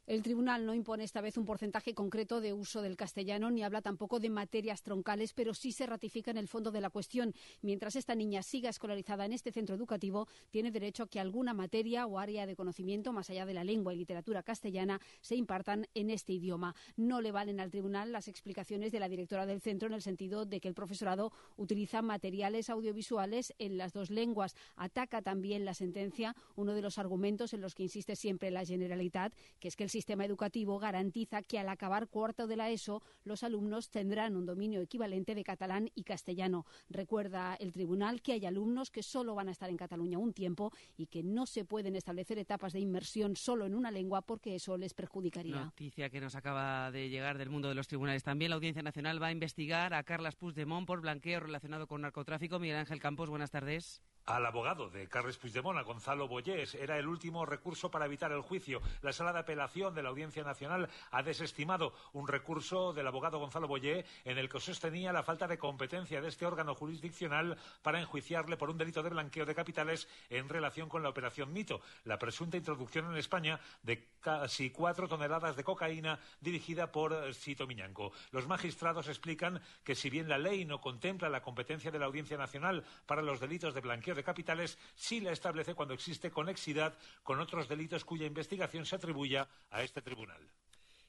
El tribunal no impone esta vez un porcentaje concreto de uso del castellano ni habla tampoco de materias troncales, pero sí se ratifica en el fondo de la cuestión. Mientras esta niña siga escolarizada en este centro educativo, tiene derecho a que alguna materia o área de conocimiento, más allá de la lengua y literatura castellana, se impartan en este idioma. No le valen al tribunal las explicaciones de la directora del centro en el sentido de que el profesorado utiliza materiales audiovisuales en las dos lenguas. Ataca también la sentencia uno de los argumentos en los que insiste siempre la Generalitat, que es que el sistema educativo garantiza que al acabar cuarto de la ESO los alumnos tendrán un dominio equivalente de catalán y castellano. Recuerda el tribunal que hay alumnos que solo van a estar en Cataluña un tiempo y que no se pueden establecer etapas de inmersión solo en una lengua porque eso les perjudicaría. Noticia que nos acaba de llegar del mundo de los tribunales. También la Audiencia Nacional va a investigar a Carlas Puigdemont por blanqueo relacionado con narcotráfico. Miguel Ángel Campos, buenas tardes. Al abogado de Carles Puigdemont, a Gonzalo Boyés, era el último recurso para evitar el juicio. La sala de apelación de la Audiencia Nacional ha desestimado un recurso del abogado Gonzalo Boyé en el que sostenía la falta de competencia de este órgano jurisdiccional para enjuiciarle por un delito de blanqueo de capitales en relación con la operación Mito, la presunta introducción en España de casi cuatro toneladas de cocaína dirigida por Cito Miñanco. Los magistrados explican que si bien la ley no contempla la competencia de la Audiencia Nacional para los delitos de blanqueo de capitales sí la establece cuando existe conexidad con otros delitos cuya investigación se atribuya a este tribunal.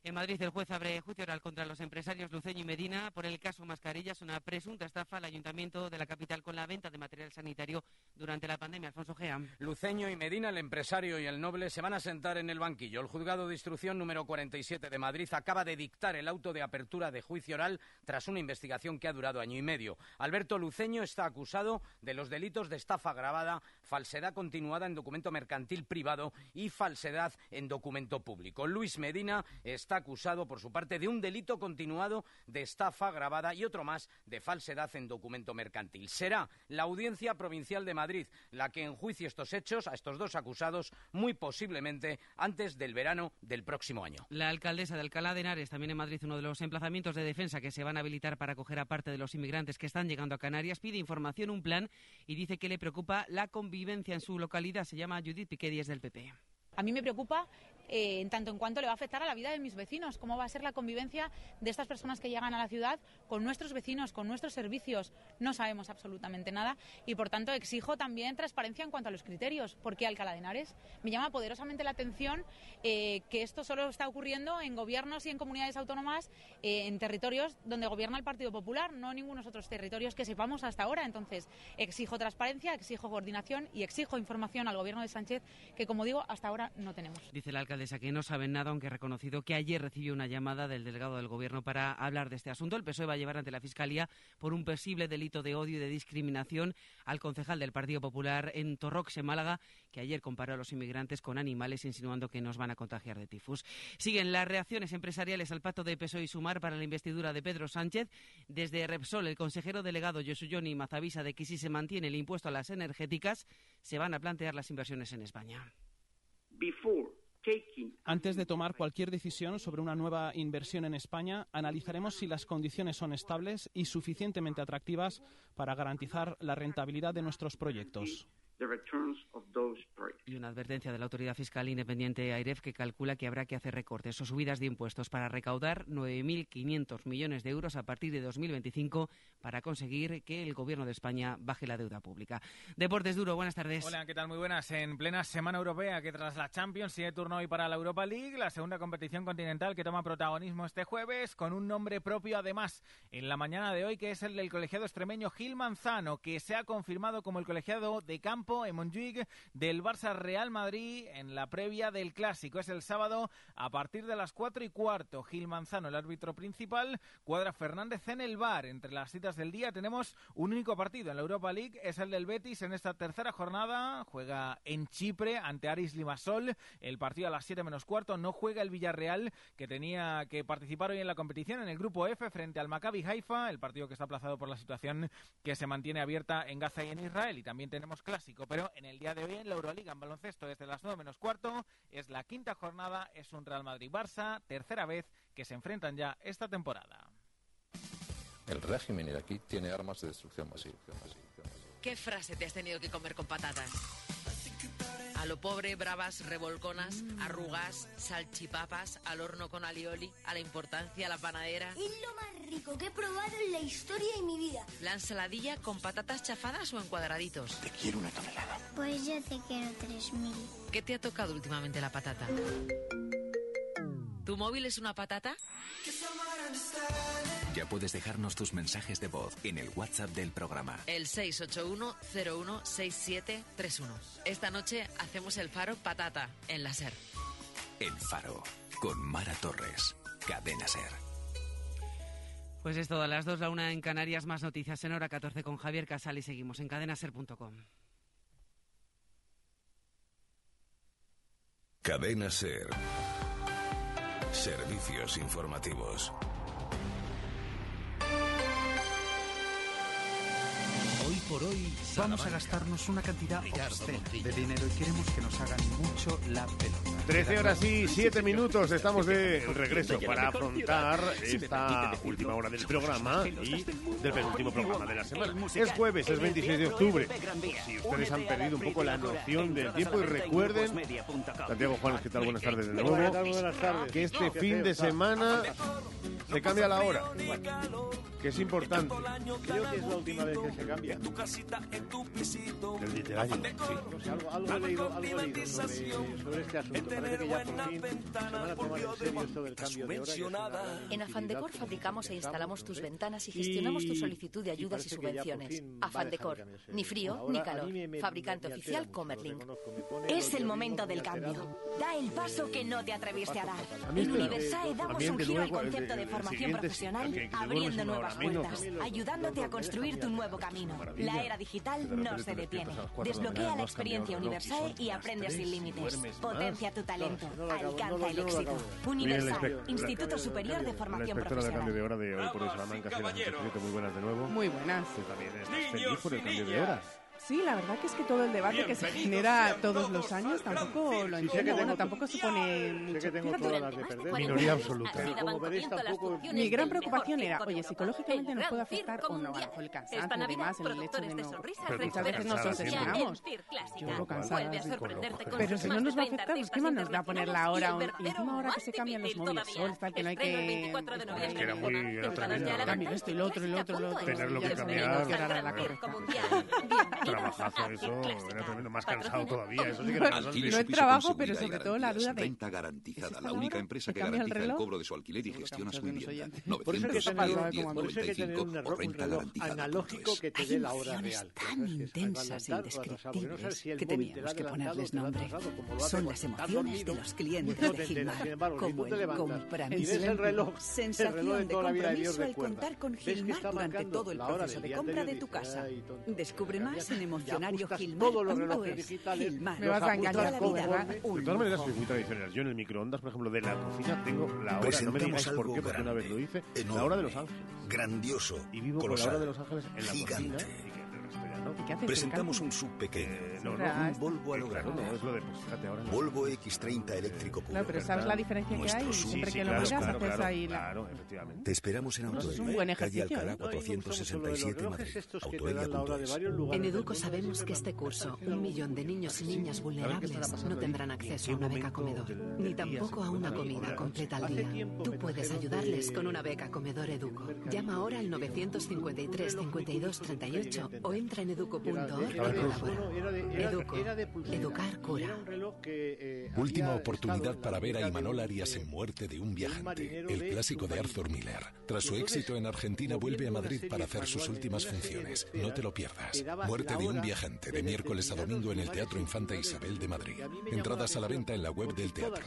En Madrid, el juez abre juicio oral contra los empresarios Luceño y Medina por el caso Mascarillas, una presunta estafa al ayuntamiento de la capital con la venta de material sanitario durante la pandemia. Alfonso Gea. Luceño y Medina, el empresario y el noble, se van a sentar en el banquillo. El juzgado de instrucción número 47 de Madrid acaba de dictar el auto de apertura de juicio oral tras una investigación que ha durado año y medio. Alberto Luceño está acusado de los delitos de estafa agravada, falsedad continuada en documento mercantil privado y falsedad en documento público. Luis Medina está está acusado por su parte de un delito continuado de estafa agravada y otro más de falsedad en documento mercantil. Será la Audiencia Provincial de Madrid la que enjuicie estos hechos a estos dos acusados muy posiblemente antes del verano del próximo año. La alcaldesa de Alcalá de Henares, también en Madrid, uno de los emplazamientos de defensa que se van a habilitar para acoger a parte de los inmigrantes que están llegando a Canarias, pide información, un plan y dice que le preocupa la convivencia en su localidad. Se llama Judith Piqué del PP. A mí me preocupa eh, en tanto en cuanto le va a afectar a la vida de mis vecinos, cómo va a ser la convivencia de estas personas que llegan a la ciudad con nuestros vecinos, con nuestros servicios. No sabemos absolutamente nada y por tanto exijo también transparencia en cuanto a los criterios, porque Alcalá de Henares me llama poderosamente la atención eh, que esto solo está ocurriendo en gobiernos y en comunidades autónomas, eh, en territorios donde gobierna el Partido Popular, no en ningunos otros territorios que sepamos hasta ahora. Entonces, exijo transparencia, exijo coordinación y exijo información al gobierno de Sánchez que, como digo, hasta ahora no tenemos. Dice el alcalde alcaldesa que no saben nada, aunque ha reconocido que ayer recibió una llamada del delegado del Gobierno para hablar de este asunto. El PSOE va a llevar ante la Fiscalía por un posible delito de odio y de discriminación al concejal del Partido Popular en Torrox, en Málaga, que ayer comparó a los inmigrantes con animales, insinuando que nos van a contagiar de tifus. Siguen las reacciones empresariales al pacto de PSOE y Sumar para la investidura de Pedro Sánchez. Desde Repsol, el consejero delegado Yosuyoni Mazavisa de que si se mantiene el impuesto a las energéticas, se van a plantear las inversiones en España. Antes de tomar cualquier decisión sobre una nueva inversión en España, analizaremos si las condiciones son estables y suficientemente atractivas para garantizar la rentabilidad de nuestros proyectos. Y una advertencia de la autoridad fiscal independiente AIREF que calcula que habrá que hacer recortes o subidas de impuestos para recaudar 9.500 millones de euros a partir de 2025 para conseguir que el gobierno de España baje la deuda pública. Deportes Duro, buenas tardes. Hola, ¿qué tal? Muy buenas. En plena semana europea que tras la Champions sigue turno hoy para la Europa League, la segunda competición continental que toma protagonismo este jueves con un nombre propio además en la mañana de hoy que es el del colegiado extremeño Gil Manzano que se ha confirmado como el colegiado de campo en Montjuic del Barça Real Madrid en la previa del clásico. Es el sábado a partir de las 4 y cuarto. Gil Manzano, el árbitro principal, Cuadra Fernández en el bar. Entre las citas del día tenemos un único partido en la Europa League, es el del Betis en esta tercera jornada. Juega en Chipre ante Aris Limasol. El partido a las 7 menos cuarto. No juega el Villarreal, que tenía que participar hoy en la competición en el grupo F frente al Maccabi Haifa, el partido que está aplazado por la situación que se mantiene abierta en Gaza y en Israel. Y también tenemos clásico pero en el día de hoy en la Euroliga en baloncesto desde las 9 menos cuarto es la quinta jornada, es un Real Madrid-Barça, tercera vez que se enfrentan ya esta temporada. El régimen iraquí tiene armas de destrucción masiva. ¿Qué frase te has tenido que comer con patatas? A lo pobre, bravas, revolconas, mm. arrugas, salchipapas, al horno con alioli, a la importancia, la panadera. Es lo más rico que he probado en la historia de mi vida. La ensaladilla con patatas chafadas o en cuadraditos. Te quiero una tonelada. Pues yo te quiero tres mil. ¿Qué te ha tocado últimamente la patata? ¿Tu móvil es una patata? Ya puedes dejarnos tus mensajes de voz en el WhatsApp del programa. El 681-016731. Esta noche hacemos el faro patata en la SER. El faro con Mara Torres. Cadena SER. Pues es todo, a las 2, la una en Canarias, más noticias en hora 14 con Javier Casal y seguimos en cadenaser.com. Cadena Ser. Servicios informativos. Por hoy vamos a gastarnos una cantidad obscena de dinero y queremos que nos hagan mucho la pelota. 13 horas y 7 minutos, estamos de regreso para afrontar esta última hora del programa y del penúltimo programa de la semana. Es jueves, es 26 de octubre. Si ustedes han perdido un poco la noción del tiempo y recuerden, Santiago Juan, ¿qué tal? Buenas tardes de nuevo. Buenas tardes. Que este fin de semana se cambia la hora, que es importante. Creo que es la última vez que se cambia. El literario, sí. No sé, algo, algo, he leído, algo he leído sobre, sobre, este asunto. Parece que ya por fin se van a tomar en serio esto del cambio de hora. En Afandecor fabricamos e instalamos tus ventanas y gestionamos tu solicitud de ayudas y subvenciones. Afandecor, ni frío ni calor. Fabricante oficial Comerlink. Es el momento del cambio. Da el paso que no te atreviste a dar. En Universae damos un giro al concepto de formación profesional, abriendo nuevas puertas, ayudándote a construir tu nuevo camino. La era digital no se detiene. Desbloquea la experiencia Universal y aprende sin límites. Potencia tu talento. Alcanza el éxito. Universal, Instituto Superior de Formación Profesional. de cambio de hora de hoy por Salamanca, muy buenas de nuevo. Muy buenas. Tú también estás feliz por el cambio de hora. Sí, la verdad que es que todo el debate que se genera todos los años tampoco lo entiendo. Bueno, tampoco supone mucho. Sé que tengo todas las de perder. Minoría absoluta. Mi gran preocupación era, oye, psicológicamente nos puede afectar o no, a el cansancio y demás, el hecho de no... Pero muchas veces nos obsesionamos. Yo lo cansada. Pero si no nos va a afectar, pues ¿qué más nos da poner la hora? Y encima ahora que se cambian los móviles sol, tal que no hay que... Es que era muy... Era tremendo. Cambio esto y lo otro y lo otro y lo otro. Tenerlo que cambiar. Trabajazo eso era tremendo, más cansado todavía. Eso sí que era No es trabajo, pero sobre todo la duda de... Renta garantizada, la única empresa que garantiza el, cobro de su alquiler y gestiona su vivienda. Por eso hay que tener un reloj analógico que te dé la hora real. tan intensas y descriptibles que teníamos que ponerles nombre. Son las emociones de los clientes de Gilmar, como el compromiso. Sensación de compromiso al contar con Gilmar durante todo el proceso de compra de tu casa. Descubre más en emocionario Gilmar. Todos los relojes digitales. Me vas a engañar la vida. De todas maneras, soy muy tradicional. Yo en el microondas, por ejemplo, de la cocina tengo la hora, no me digas por qué, porque una vez lo hice, la hora de Los Ángeles. Grandioso. Y vivo con la hora de Los Ángeles en la cocina. Presentamos un sub pequeño, eh, un Volvo a lo grande. No, es lo de, pues, ahora Volvo X30 eléctrico puro. Claro, pero ¿sabes la diferencia que hay? Siempre que lo miras, haces ahí la... efectivamente. Te esperamos en Autoelia, es un buen calle Alcalá 467 Madrid, autoelia.es. En Educo sabemos que este curso, un millón de niños y niñas vulnerables no tendrán acceso a una beca comedor, ni tampoco a una comida completa al día. Tú puedes ayudarles con una beca comedor Educo. Llama ahora al 953 52 38 o entra en educo.org y colabora. Educo. Educar cura. Última oportunidad para ver a Imanol Arias en Muerte de un viajante, el clásico de Arthur Miller. Tras su éxito en Argentina vuelve a Madrid para hacer sus últimas funciones. No te lo pierdas. Muerte de un viajante de miércoles a domingo en el Teatro Infanta Isabel de Madrid. Entradas a la venta en la web del teatro.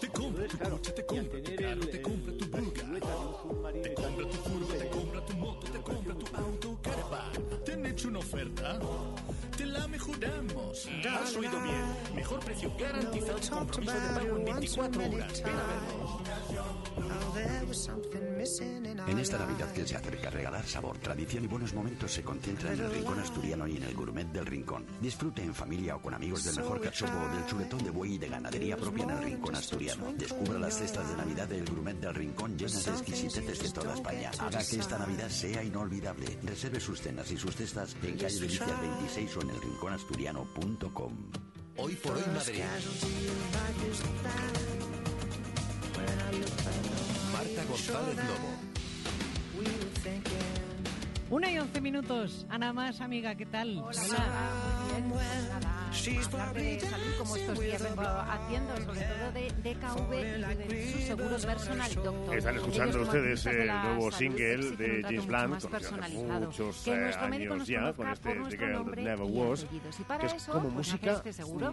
Te compra tu coche, te compra tu carro, te compra tu te compra tu furgo, te compra tu moto, te compra tu auto, caravan. ¿Te han hecho una oferta? Te la mejoramos. Has oído bien. Mejor precio garantizado con compromiso de pago en 24 horas. Ven a En esta Navidad que se acerca, regalar sabor, tradición y buenos momentos se concentra en el Rincón Asturiano y en el Gourmet del Rincón. Disfrute en familia o con amigos del mejor cachopo o del chuletón de buey y de ganadería propia en el Rincón Asturiano. Descubra las cestas de Navidad del Gourmet del Rincón llenas de exquisiteces de toda España. Haga que esta Navidad sea inolvidable. Reserve sus cenas y sus cestas en calle Delicias 26 o en el rinconasturiano.com. Hoy por hoy Madrid. Marta González Lobo. Una y once minutos. Ana más, amiga, ¿qué tal? Hola. Hablar de salud como estos días vengo haciendo, sobre todo de DKV y de sus seguros personal doctor. Están escuchando ustedes el nuevo single de James Blunt, muchos que nuestro años ya, con este The Girl Never Was, que es como música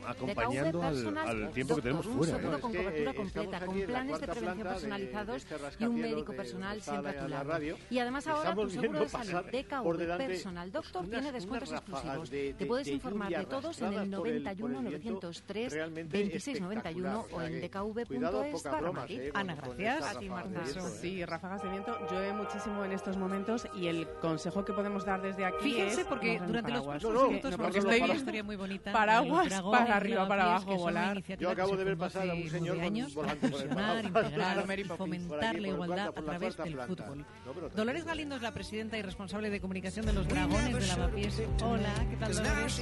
acompañando al, al tiempo que tenemos fuera. Un seguro con cobertura completa, con planes de prevención personalizados y un médico personal siempre a tu lado. Y además ahora tu seguro de salud DKV Personal Doctor tiene descuentos exclusivos. Te puedes informar de todos en el 91 903 2691 o en dkv.es para Madrid. Ana, gracias. A ti, Marta. Sí, ráfagas de viento llueve muchísimo en estos momentos y el consejo que podemos dar desde aquí Fíjense porque durante los próximos minutos porque estoy una historia muy bonita. Paraguas para arriba, para abajo, volar. Yo acabo de ver pasar a un señor años volando por integrar y fomentar la igualdad a través del fútbol. Dolores Galindo es la presidenta y responsable de comunicación de los Dragones de Lavapiés. Hola, ¿qué tal Dolores?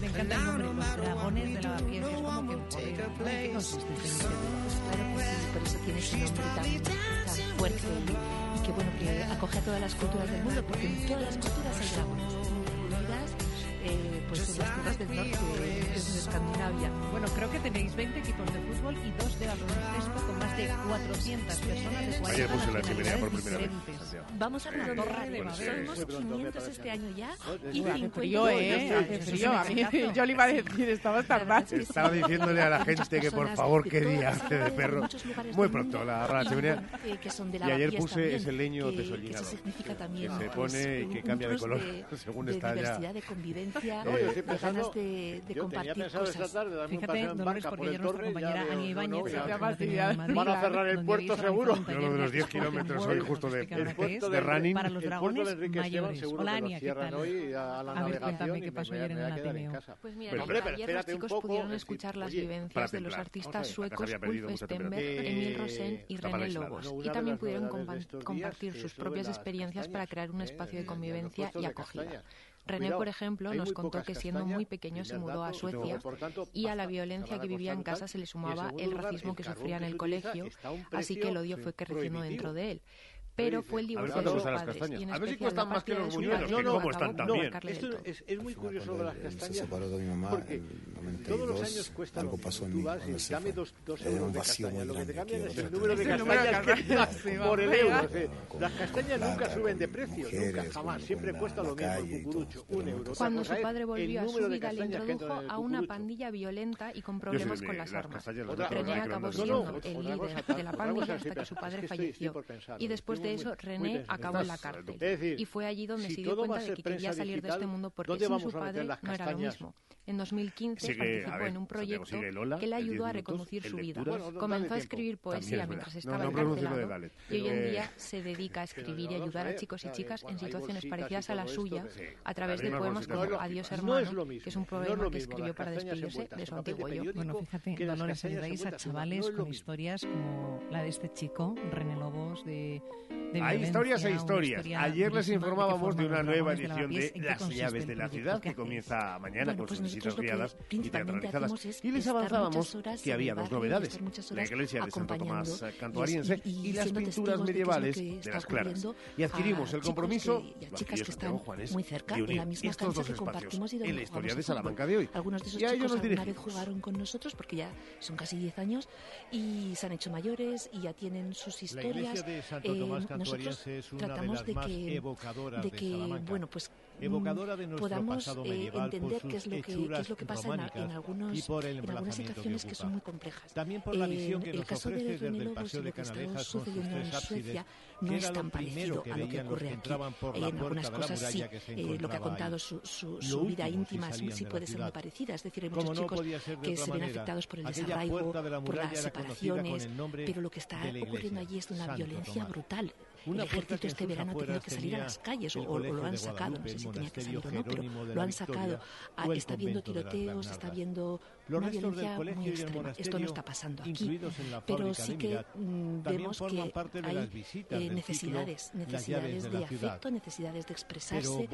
Me encanta el nombre, los Dragones de Lavapiés. Es como que, ¿qué consiste este Claro que sí, por eso tiene ese nombre tan, tan fuerte y que bueno, que acoge a todas las culturas del mundo, porque en todas las culturas hay dragones, incluidas eh, pues en las tierras del norte, de Escandinavia. Bueno, creo que tenéis 20 equipos de fútbol y dos de baloncesto con más de 400 personas de 40 Ayer puse la chimenea por primera vez. Vamos a una torre de Somos 500 este año ya y Hace frío, ¿eh? Hace frío. A mí, yo le iba a decir, estaba tardando. Estaba diciéndole a la gente que por favor quería hace de perro. Muy pronto la, la chimenea. Y ayer puse ese leño desollinado. Que se pone y que cambia de color según está ya. de convivencia, de ganas de compartir cosas. Fíjate, Dolores, porque ayer nuestra compañera Ania Ibáñez Van a cerrar el puerto seguro. Yo lo de los 10 kilómetros hoy justo de, de running. Para los dragones mayores. Hola, Ania, ¿qué tal? A ver, cuéntame qué pasó ayer en el Ateneo. Pues mira, ayer los chicos pudieron escuchar las vivencias de los artistas suecos Ulf Stenberg, Emil Rosen y René Lobos. Y también pudieron compartir sus propias experiencias para crear un espacio de convivencia y acogida. René, por ejemplo, nos contó que siendo muy pequeño se mudó a Suecia y a la violencia que vivía en casa se le sumaba el racismo que sufría en el colegio, así que el odio fue creciendo dentro de él pero fue el divorcio de sus padres. Y en a ver si cuestan más que los buñuelos, que cómo están también. Esto es, es muy curioso de las castañas. Se separó de mi mamá porque todos los años cuesta algo pasó en Tú vas y dame dos, dos euros de castañas. Lo que te cambian es el número de castañas que por el euro. Las castañas nunca suben de precio, nunca, jamás. Siempre cuesta lo mismo el cucurucho, un euro. Cuando su padre volvió a su vida, le introdujo a una pandilla violenta y con problemas con las armas. René acabó siendo el líder de la pandilla hasta que su padre falleció. Y después de de eso, René acabó en la cárcel. y fue allí donde se dio cuenta de que quería salir de este mundo porque sin su padre no era lo mismo. En 2015 participó en un proyecto que le ayudó a reconducir su vida. Comenzó a escribir poesía mientras estaba encarcelado y hoy en día se dedica a escribir y ayudar a chicos y chicas en situaciones parecidas a la suya a través de poemas como Adiós hermano, que es un poema que escribió para despedirse de su antiguo yo. Bueno, fíjate, Dolores, ayudáis a chavales con historias como la de este chico, René Lobos, de hay historias e historias. Ayer les informábamos de una nueva edición de Las llaves de la ciudad que comienza mañana con pues sus visitas guiadas y teatralizadas. Y les avanzábamos que había dos novedades. La iglesia de Santo Tomás Cantuariense y, las pinturas medievales de las Claras. Y adquirimos el compromiso, chicas que están muy cerca, de unir estos dos espacios en la historia de Salamanca de hoy. Algunos de esos chicos alguna vez jugaron con nosotros porque ya son casi 10 años y se han hecho mayores y ya tienen sus historias. La iglesia de Santo Tomás nosotros es una tratamos de, las de que, evocadoras de que bueno, pues evocadora de nuestro podamos pasado eh, medieval entender qué es lo que, qué es lo que pasa en, en, algunos, y por el en algunas situaciones que, que, son muy complejas. También por la visión que nos ofrece desde el Paseo de Canalejas con sus tres ábsides, no es tan parecido a lo que ocurre aquí. En algunas cosas sí, eh, lo que ha contado su, su, su vida íntima sí puede ser muy parecida. Es decir, hay muchos chicos que se ven afectados por el desarraigo, por las separaciones, pero lo que está ocurriendo allí es de una violencia brutal el ejército este verano ha tenido que salir a las calles o, lo han sacado, no sé si tenía que salir o no, pero lo han sacado. Ah, está habiendo tiroteos, está viendo una violencia muy extrema. Esto no está pasando aquí, pero sí que mm, vemos que hay eh, necesidades, necesidades de afecto, necesidades de expresarse.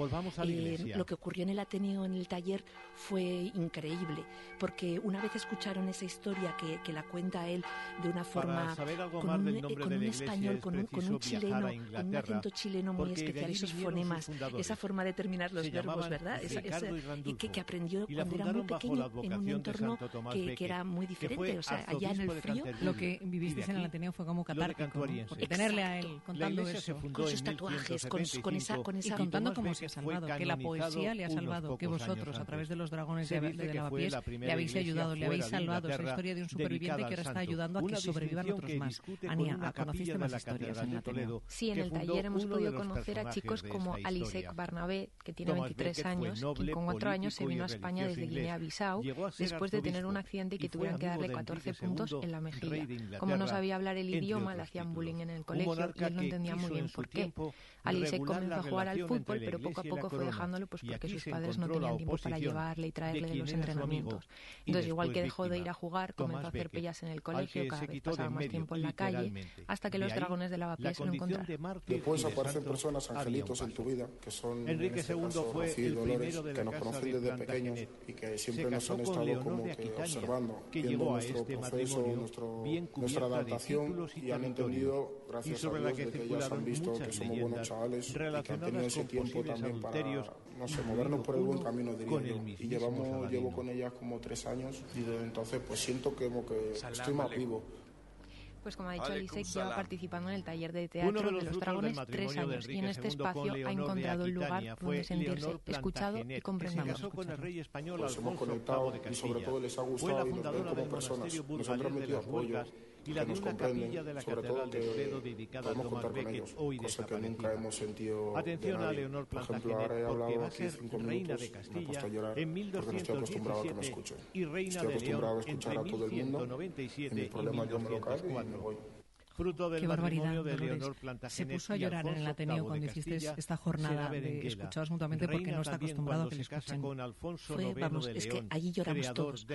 Eh, lo que ocurrió en el Ateneo, en el taller, fue increíble, porque una vez escucharon esa historia que, que la cuenta él de una forma con un, con un español, con un, con un chileno, con un acento chileno muy especial, esos fonemas, esa forma de terminar los verbos, ¿verdad? Esa, esa, y que, que aprendió cuando era muy pequeño en un entorno que, que, era muy diferente. O sea, allá en el frío. Lo que vivisteis en el Ateneo fue como catártico. Porque tenerle a él contando eso. Con sus tatuajes, con, con, esa, con esa. Y contando cómo se ha salvado. Que la poesía le ha salvado. Que vosotros, a través de los dragones de, de Lavapiés, le habéis ayudado, le habéis salvado. Esa historia de un superviviente que ahora está ayudando a que sobrevivan otros más. Ania, ¿conociste más historias en el Ateneo? Sí, en el taller hemos podido conocer a chicos como Alisek Barnabé, que tiene 23 años, y con 4 años se vino a España desde Guinea-Bissau después de tener un accidente y que tuvieron que darle 14 puntos en la mejilla. Como no sabía hablar el idioma, le hacían bullying en el colegio y él no entendía muy bien por qué. Alice comenzó a jugar al fútbol, pero poco a poco fue dejándolo pues porque sus padres no tenían tiempo para llevarle y traerle de los entrenamientos. Entonces, igual que dejó de ir a jugar, comenzó a hacer pellas en el colegio, cada vez pasaba más tiempo en la calle, hasta que los dragones de lavapiés lo encontraron. Después aparecen personas angelitos en tu vida, que son Enrique II este fue el primero de que nos conocen desde pequeños y que siempre nos han estado como que observando, viendo nuestro este proceso, nuestro, nuestra adaptación y han entendido, gracias a Dios, de que ellas han visto que somos buenos chavales y que han tenido ese tiempo también para, no sé, movernos por el buen camino, diría yo. Y llevamos, llevo con ellas como tres años y desde entonces pues siento que, como que estoy más vivo. Pues como ha dicho Elisek, lleva participando en el taller de teatro de, los, dragones tres años y en este espacio ha encontrado un lugar donde sentirse escuchado y comprendido. con el rey español pues hemos conectado y sobre todo les ha gustado y nos ven como personas. Nos han transmitido apoyo y la de una capilla de la Catedral de Toledo dedicada a Thomas Becket, hoy cosa que nunca hemos sentido Atención a Leonor Plantagenet, porque va a ser reina de Castilla en 1217 y reina de León entre 1197 y 1204 fruto del Qué matrimonio de Leonor Se puso a llorar en el Ateneo cuando hiciste esta jornada de escuchados mutuamente porque no está acostumbrado a que le escuchen. Con Alfonso Fue, vamos, es que allí lloramos todos.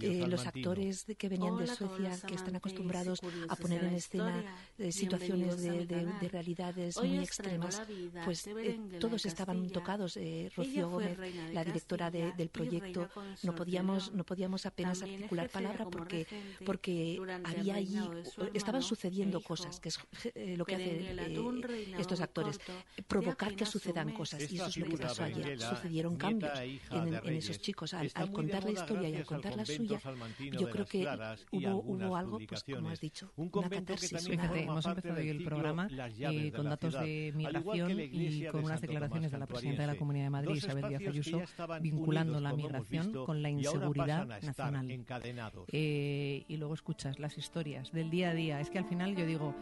Eh, los actores de, que venían de Suecia, que están acostumbrados a poner en escena eh, situaciones de, de, realidades muy extremas, pues eh, todos estaban tocados. Eh, Rocío Gómez, la directora del proyecto, no podíamos, no podíamos apenas articular palabra porque, porque había allí, estaban sucediendo cosas, que es eh, lo que hacen eh, estos actores, provocar que sucedan cosas. Y eso es lo que pasó ayer. Sucedieron cambios en, esos chicos. Al, contar la historia y al contar la suya, yo creo que hubo, hubo algo, pues como has dicho, una catarsis. Fíjate, hemos empezado hoy el programa eh, con datos de migración y con unas declaraciones de la presidenta de la Comunidad de Madrid, Isabel Díaz Ayuso, vinculando la migración con la inseguridad nacional. y luego escuchas las historias del día a día. Es que al final yo digo,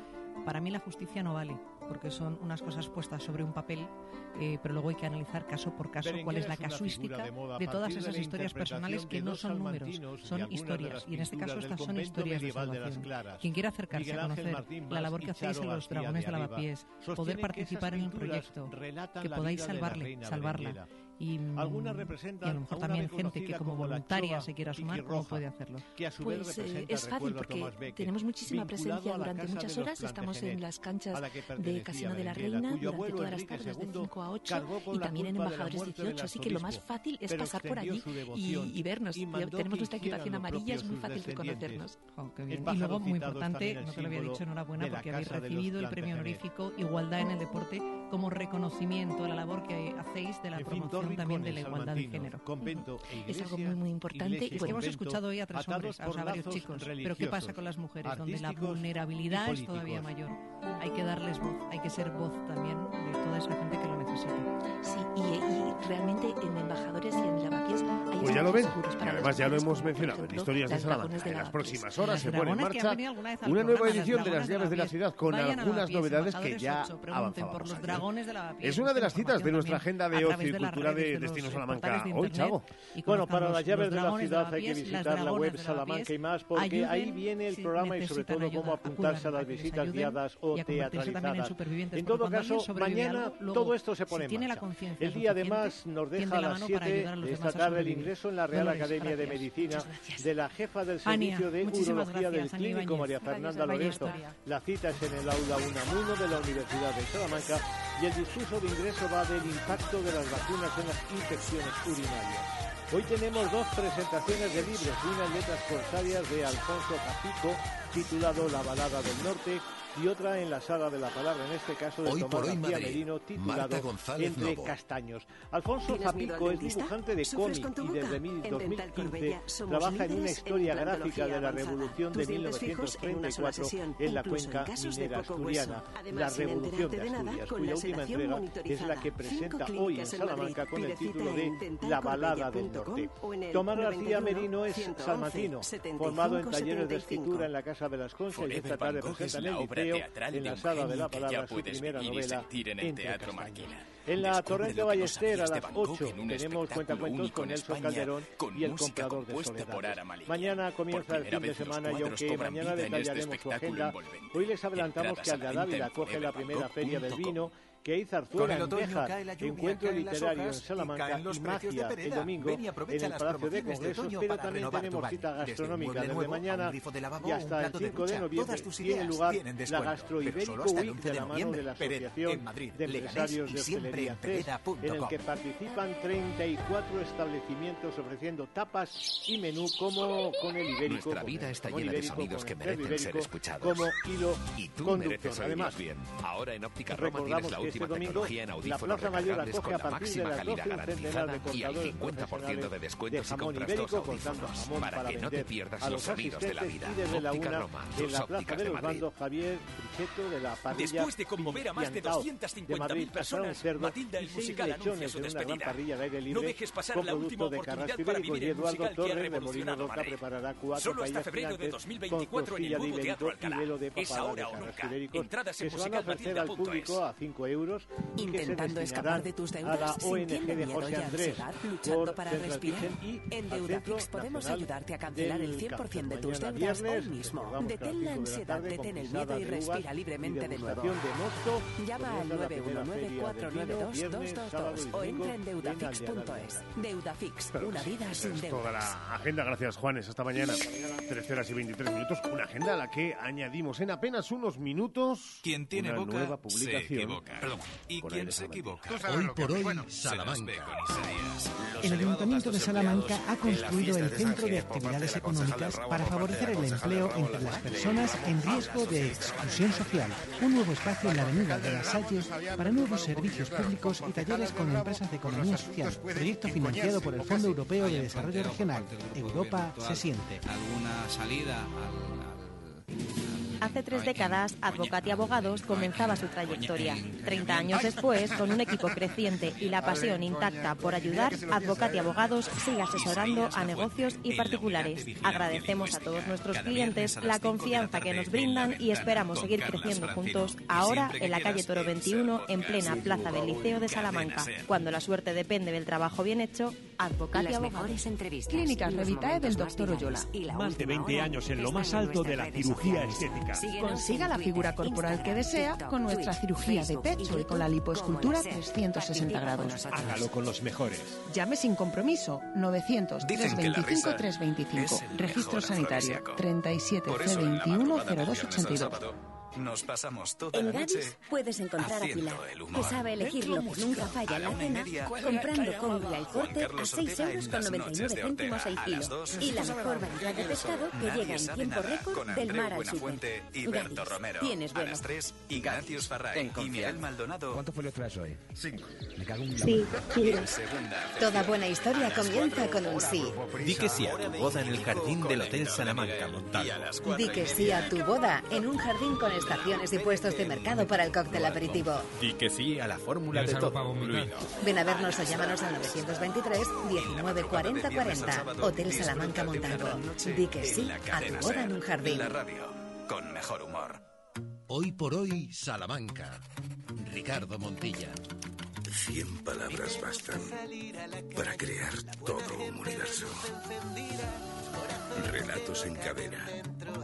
para mí la justicia no vale. porque son unas cosas puestas sobre un papel, eh, pero luego hay que analizar caso por caso cuál es la casuística de, todas esas historias personales que no son números, son historias. Y en este caso estas son historias de salvación. Quien quiera acercarse a conocer la labor que hacéis en los Dragones de Lavapiés, poder participar en el proyecto, que podáis salvarle, salvarla y, Algunas representan y a lo mejor también gente que como voluntaria se quiera sumar, ¿cómo puede hacerlo? pues eh, es fácil porque tenemos muchísima presencia durante muchas horas. Estamos en las canchas de Casino de la Reina durante todas las tardes de 5 a 8 y también en Embajadores 18. Así que lo más fácil es pasar por allí y, vernos. Tenemos nuestra equipación amarilla, es muy fácil reconocernos. Oh, y luego, muy importante, no te lo había dicho, enhorabuena porque habéis recibido el premio honorífico Igualdad en el Deporte como reconocimiento a la labor que hacéis de la promoción también de la igualdad de género. es algo muy, muy importante. Y hemos escuchado hoy a tres hombres, a varios chicos. Pero ¿qué pasa con las mujeres? Donde la vulnerabilidad es todavía mayor. Hay que darles voz, hay que ser voz también de toda esa gente que lo necesita. Sí, y, realmente en embajadores y en lavapiés hay Pues ya lo ven, y además ya lo hemos mencionado en Historias de Salamanca. En las próximas horas se pone en marcha una nueva edición de las llaves de la ciudad con algunas novedades que ya avanzamos. Es una de las citas de nuestra agenda de ocio y cultura de Destino Salamanca. Hoy, Chavo. Bueno, para las llaves de la ciudad hay que visitar la web Salamanca y más, porque ahí viene el programa y sobre todo cómo apuntarse a las visitas guiadas o teatralizadas. En todo caso, mañana todo esto se pone en marcha. El día además nos deja a las 7 de esta tarde el ingreso en la Real Academia de Medicina de la jefa del servicio de urología del clínico María Fernanda Lorenzo. La cita es en el aula Unamuno de la Universidad de Salamanca y el discurso de ingreso va del impacto de las vacunas en infecciones urinarias. Hoy tenemos dos presentaciones de libros, una en letras corsarias de Alfonso Capico, titulado La balada del norte, y otra en la sala de la palabra, en este caso de Tomás García Merino, titulado Entre Castaños. Alfonso Zapico es dibujante de cómic y desde 2015 trabaja en una historia gráfica de la Revolución de 1934 en la cuenca minera asturiana, la Revolución de Asturias, cuya última entrega es la que presenta hoy en Salamanca con el título de La balada del norte. Tomás García Merino es salmantino, formado en talleres de escritura en la Casa de las Conchas y esta tarde presenta en el teatral en la sala de la palabra su primera novela en el Teatro Marquina. En la Torrente Ballester a las 8 tenemos cuentacuentos con Nelson Calderón y el comprador de soledad. Mañana comienza el fin de semana y aunque mañana detallaremos su agenda, hoy les adelantamos que Aldadávila acoge la primera feria del vino que hay zarzuela en Teja, encuentro literario en Salamanca y magia el domingo en el Palacio de Congresos, pero también tenemos cita gastronómica desde mañana y hasta el 5 de noviembre tiene lugar la Gastro Ibérico Week de la mano de la Asociación de Empresarios de Hostelería en el que participan 34 establecimientos ofreciendo tapas y menú como con el Ibérico. Nuestra vida está llena de sonidos que merecen ser escuchados. Como hilo y tú mereces Además, bien. Ahora en Óptica Roma tienes la última este domingo, tecnología en audífonos recargables con la máxima calidad garantizada y al 50% de descuento si compras dos audífonos para que no te pierdas los sonidos de la vida. Óptica Roma, tus ópticas de Madrid. Javier de la Después de conmover a más de 250.000 personas, Matilda el musical anuncia su despedida. No dejes pasar la última oportunidad para vivir el musical que ha revolucionado Madrid. Solo hasta febrero de 2024 en el nuevo Teatro Alcalá. Es ahora o nunca. Entradas en musicalmatilda.es. a 5 euros Intentando escapar de tus deudas, sintiendo miedo y ansiedad, luchando para respirar. En Deudafix podemos ayudarte a cancelar el 100% de tus deudas hoy mismo. Detén la ansiedad, detén el miedo y respira libremente de nuevo. Llama al 919-492-222 o entra en deudafix.es. Deudafix, una vida sin deudas. Toda la agenda, gracias Juanes, hasta mañana. 13 horas y 23 minutos, una agenda a la que añadimos en apenas unos minutos Quien tiene una boca nueva publicación. Y quien se equivoca. Hoy por hoy, Salamanca. El Ayuntamiento de Salamanca ha construido el Centro de Actividades Económicas para favorecer el empleo entre las personas en riesgo de exclusión social. Un nuevo espacio en la Avenida de las Salles para nuevos servicios públicos y talleres con empresas de economía social. Proyecto financiado por el Fondo Europeo de Desarrollo Regional. Europa se siente. ¿Alguna salida al Hace tres décadas, Advocati Abogados comenzaba su trayectoria. Treinta años después, con un equipo creciente y la pasión intacta por ayudar, Advocati Abogados sigue asesorando a negocios y particulares. Agradecemos a todos nuestros clientes la confianza que nos brindan y esperamos seguir creciendo juntos ahora en la calle Toro 21, en plena plaza del Liceo de Salamanca. Cuando la suerte depende del trabajo bien hecho, Advocati Abogados. Clínicas Revitae del Dr. Oyola. Más de 20 años en lo más alto de la cirugía estética. Consiga la figura corporal que desea con nuestra cirugía de pecho y con la lipoescultura 360 grados. Hágalo con los mejores. Llame sin compromiso 900 325 325. Registro sanitario 37 C21 0282. Nos pasamos toda en la Gadis puedes encontrar a Pilar, que sabe elegir lo que nunca falla en la cena, comprando con al corte a 6 euros con 99 céntimos el kilo. Y la mejor variedad de pescado que llega en tiempo récord del mar al súper. Gadis, Romero, tienes bueno. Tres, Ignatius Farray y Miguel Maldonado. ¿Cuánto fue el trazo hoy? Cinco. Me cago en Sí, Toda buena historia comienza con un sí. Di que sí a tu boda en el jardín del Hotel Salamanca Montalvo. Di que sí a tu boda en un jardín con estaciones y puestos de mercado para el cóctel aperitivo. Di que sí a la fórmula de todo incluido. Ven a vernos o llámanos al 923 19 40 40. Hotel Salamanca Montalvo. Di que sí a tu boda en un jardín. La radio, con mejor humor. Hoy por hoy, Salamanca. Ricardo Montilla. Cien palabras bastan para crear todo un universo. Relatos en cadena.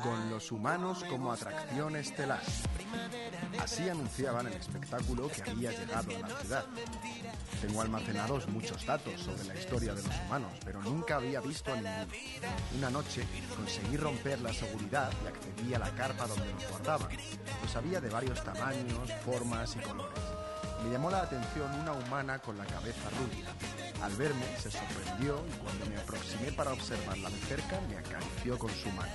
Con los humanos como atracción estelar. Así anunciaban el espectáculo que había llegado a la ciudad. Tengo almacenados muchos datos sobre la historia de los humanos, pero nunca había visto a ninguno. Una noche conseguí romper la seguridad y accedí a la carpa donde los guardaban. Los había de varios tamaños, formas y colores. Me llamó la atención una humana con la cabeza rubia. Al verme se sorprendió y cuando me aproximé para observarla de cerca me acarició con su mano.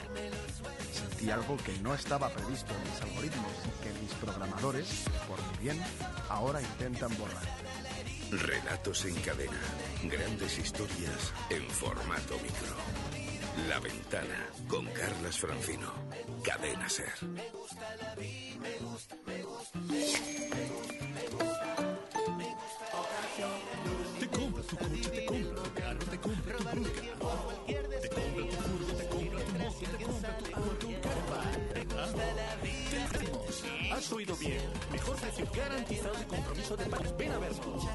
Sentí algo que no estaba previsto en mis algoritmos y que mis programadores, por mi bien, ahora intentan borrar. Relatos en cadena. Grandes historias en formato micro. La ventana con Carlas Francino. Cadena Ser. Te Oído bien. Mejor precio garantizado y compromiso de pagos. Ven a vernos.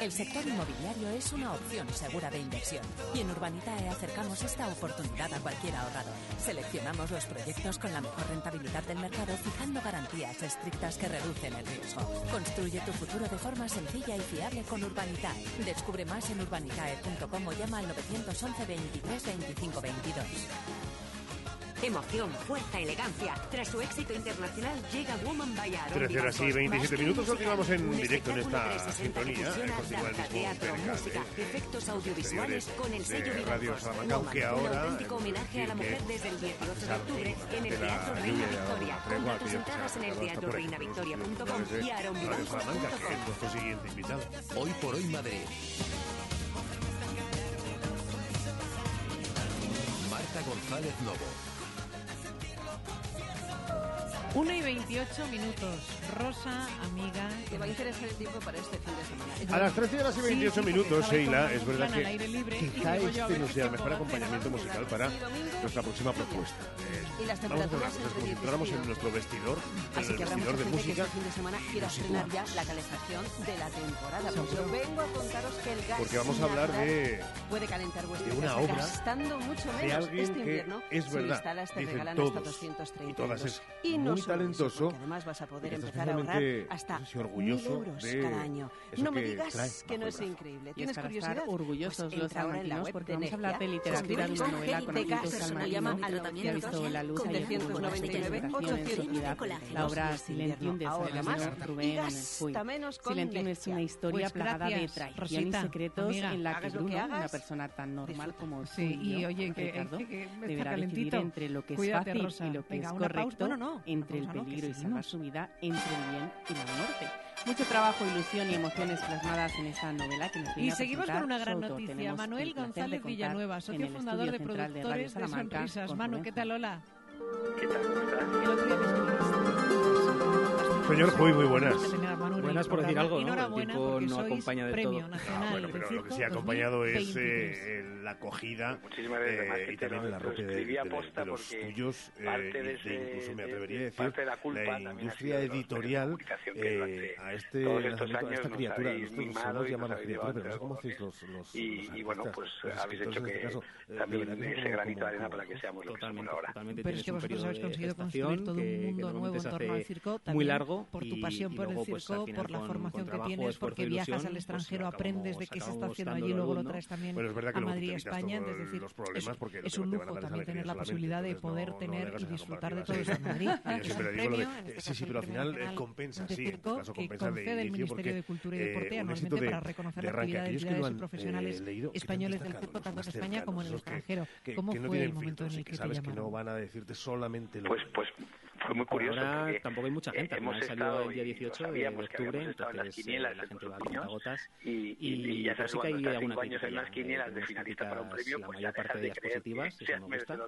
El sector inmobiliario es una opción segura de inversión y en Urbanitae acercamos esta oportunidad a cualquier ahorrador. Seleccionamos los proyectos con la mejor rentabilidad del mercado fijando garantías estrictas que reducen el riesgo. Construye tu futuro de forma sencilla y fiable con Urbanitae. Descubre más en urbanitae.com o llama al 911 23 25 22. Emoción, fuerza, elegancia. Tras su éxito internacional, llega Woman by Aaron 13 horas y 27 minutos. Continuamos en directo en esta sintonía. fusiona Continúa el danza, mismo teatro, música, de efectos audiovisuales con el sello de Radio. Salamanca, aunque Woman, un ahora, auténtico homenaje a la mujer desde el 18 de octubre en el Teatro Reina Victoria. Compra tus entradas en el teatroreinavictoria.com Entonces, y Radio Salamanca, que es aaronvidalfos.com. nuestro siguiente invitado. Hoy por hoy Madrid. Marta González Lobo. 1 y 28 minutos. Rosa, amiga. Te va a interesar el tiempo para este fin de semana. A las 13 horas y 28 Sí, sí, minutos, Sheila, es verdad que libre quizá este no sea el mejor acompañamiento musical para nuestra próxima propuesta. Eh, Y las vamos a hacer temperaturas una cosa, entre como si 10 y entráramos en 15. nuestro vestidor, en Así el que vestidor de que música. este fin de semana quiera nos estrenar ya la calefacción de la temporada. Pues yo vengo a contaros que el gas Porque vamos a hablar de- puede calentar vuestra de una casa obra gastando mucho de menos alguien este que invierno. es si verdad, instalas te dicen regalan todos, hasta 230 y todas es Y muy eso, talentoso porque además vas a poder y empezar a ahorrar especialmente, hasta no sé si 1.000 orgulloso euros de cada año. eso No me digas que no es increíble. Y es ¿Tienes para curiosidad? estar orgullosos Pues los entra ahora en la salmantinos web porque vamos a hablar de literatura de una novela con salmantinos llaman que ha visto la luz con ayer en 399, presentación en 800 sociedad. colágenos. La obra Y Silencium de y Rubén con Silencium es una historia Pues plagada de traición y secretos en la que Bruno, una persona tan normal como tú y yo, oye, que, Ricardo, deberá decidir entre lo que es fácil y lo que es correcto, no, entre el peligro y salvar seguimos. su vida, entre el bien y la muerte. Mucho trabajo, ilusión y emociones plasmadas en esa novela que nos Y seguimos con una gran noticia. Manuel González Villanueva, socio fundador de productores de, de Sonrisas. Manu, ¿qué tal? Hola. ¿Qué tal? ¿Cómo estás? Señor Juy, muy buenas. Buenas por decir algo, ¿no? El tiempo no acompaña de todo. Ah, bueno, pero lo que sí ha acompañado es eh, la acogida eh, y también la ropa de, de, los tuyos, eh, incluso me atrevería a decir, la, industria editorial eh, a, este, a esta criatura. Nosotros solemos llamar a criatura, pero no sé cómo hacéis los, los, y, bueno, pues habéis hecho que este también ese granito de arena para que seamos lo que somos ahora. Pero es que vosotros habéis conseguido construir todo un mundo nuevo en torno al circo, muy largo por tu pasión por el pues, circo, por la formación que tienes, porque viajas al pues, extranjero, aprendes de qué se está haciendo allí y luego lo traes también a Madrid y España. Es decir, es, un lujo también tener la posibilidad de poder tener y disfrutar de todo eso en Madrid. Sí, sí, pero al final compensa, sí, que concede el Ministerio de Cultura y Deporte eh, anualmente para reconocer la actividad de entidades profesionales españoles del circo, tanto en España como en el extranjero. ¿Cómo fue el momento en el que te llamaron? que no van a decirte solamente lo Pues, pues fue muy curioso. Ahora tampoco hay mucha gente. Hemos salió el día 18 de octubre, entonces eh, la gente va a gotas. Y, y, ya sí que hay alguna años en las quinielas de finalista para un premio, la pues mayor parte de ellas positivas, eso me gusta.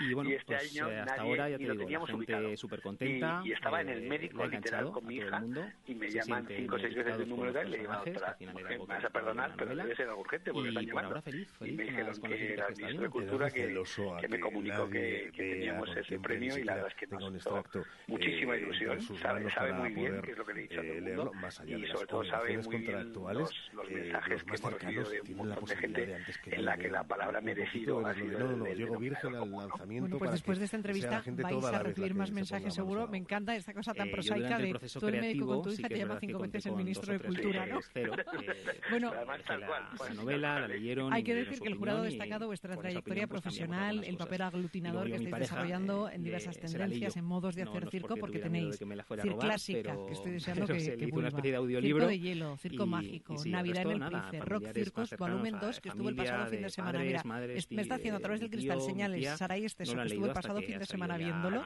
Y bueno, este pues eh, hasta ahora ya te digo, la gente súper contenta. Y estaba en el eh, médico literal con mi hija y me llaman cinco o seis veces el número de él, le digo, vas a perdonar, pero debe ser algo urgente porque están llevando. Y me dijeron que era el ministro de Cultura que me comunicó que teníamos ese premio y la verdad es que nos muchísima eh, ilusión, sabe, sabe muy bien qué es lo que le he dicho a todo mundo, más allá y sobre todo sabe muy bien los, los eh, mensajes que hemos recibido de un montón de gente en la que la palabra merecido ha sido no, no, Virgen al lanzamiento bueno, pues después de esta entrevista vais a recibir más mensajes seguro, me encanta esta cosa tan eh, prosaica de tú el médico con tu hija te llama cinco veces el ministro de Cultura, ¿no? Bueno, la novela la leyeron Hay que decir que el jurado ha destacado vuestra trayectoria profesional, el papel aglutinador que estáis desarrollando en diversas tendencias, en modos de hacer circo porque tenéis circo clásica, que estoy deseando que, que una especie de audiolibro. Circo de hielo, circo mágico, Navidad en el Price, Rock Circus, volumen 2, que estuvo el pasado fin de semana. Mira, me está haciendo a través del cristal señales Saray Esteso, que estuvo el pasado fin de semana viéndolo.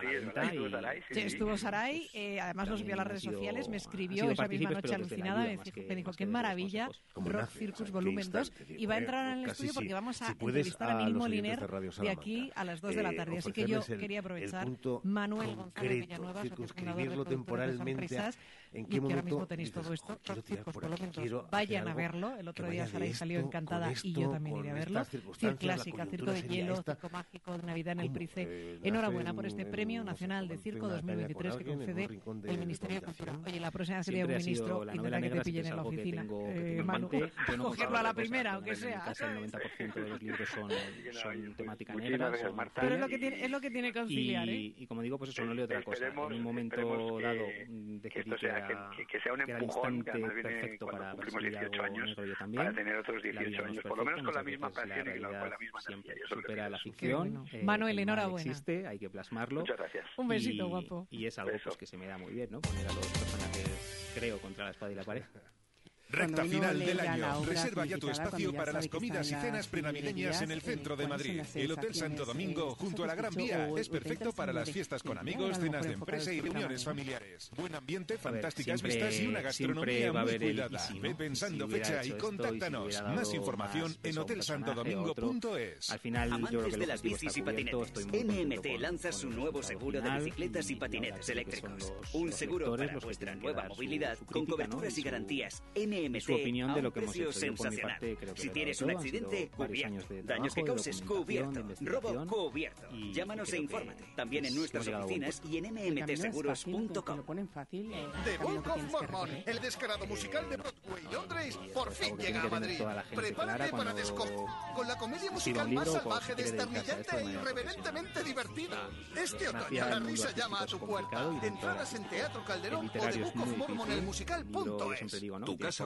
Estuvo Saray, eh, además lo subió a las redes sociales, me escribió esa misma noche alucinada, me dijo, qué maravilla, Rock Circus volumen 2, y va a entrar en el estudio porque vamos a entrevistar a Neil Moliner de aquí a las 2 de la tarde. Así que yo quería aprovechar Manuel Villanueva, circunscribirlo temporalmente en qué momento ahora mismo tenéis todo esto, vayan a verlo. El otro día Saray salió encantada y yo también iré a verlo. Circo clásica, circo de hielo, circo mágico, Navidad en el Price. Enhorabuena por este Premio Nacional de Circo 2023 que concede el Ministerio de Cultura. Oye, la próxima sería un ministro intentará que te pillen en la oficina. Eh, Manu, cogerlo a la primera, aunque sea. El 90% de los libros son, temática negra. Pero es lo que tiene, es lo que tiene que auxiliar, ¿eh? Y como digo, pues eso no leo otra cosa. En un momento dado de que, que, sea, que, que sea un empujón que además viene perfecto para cumplimos 18 años para tener otros 18 años, por lo menos con la misma pasión y con la misma energía. Supera la ficción. Eh, Manuel, enhorabuena. Existe, hay que plasmarlo. Muchas gracias. Un besito, guapo. Y es algo pues, que se me da muy bien, ¿no? Poner a los personajes, creo, contra la espada y la pared. Recta final del año. Reserva ya tu espacio para las comidas y cenas prenavideñas en el centro de Madrid. El Hotel Santo Domingo, junto a la Gran Vía, es perfecto para las fiestas con amigos, cenas de empresa y reuniones familiares. Buen ambiente, fantásticas vistas y una gastronomía muy cuidada. Ve pensando fecha y contáctanos. Más información en hotelsantodomingo.es. Al final, Amantes de las bicis y patinetes, NMT lanza su nuevo seguro de bicicletas y patinetes eléctricos. Un seguro para vuestra nueva movilidad con coberturas y garantías NMT su opinión de lo que hemos hecho. sensacional. si tienes un accidente, cubierto. Daños que causes, cubierto. Robo, cubierto. Llámanos e infórmate. También en nuestras oficinas y en mmtseguros.com. Eh, The Book of Mormon, el descarado musical de Broadway Londres, por fin llega a Madrid. Prepárate para descojo. Con la comedia musical más salvaje, desternillante e irreverentemente divertida. Este otoño la risa llama a tu puerta. Entradas en Teatro Calderón o The Book of Mormon, el musical.es. Tu casa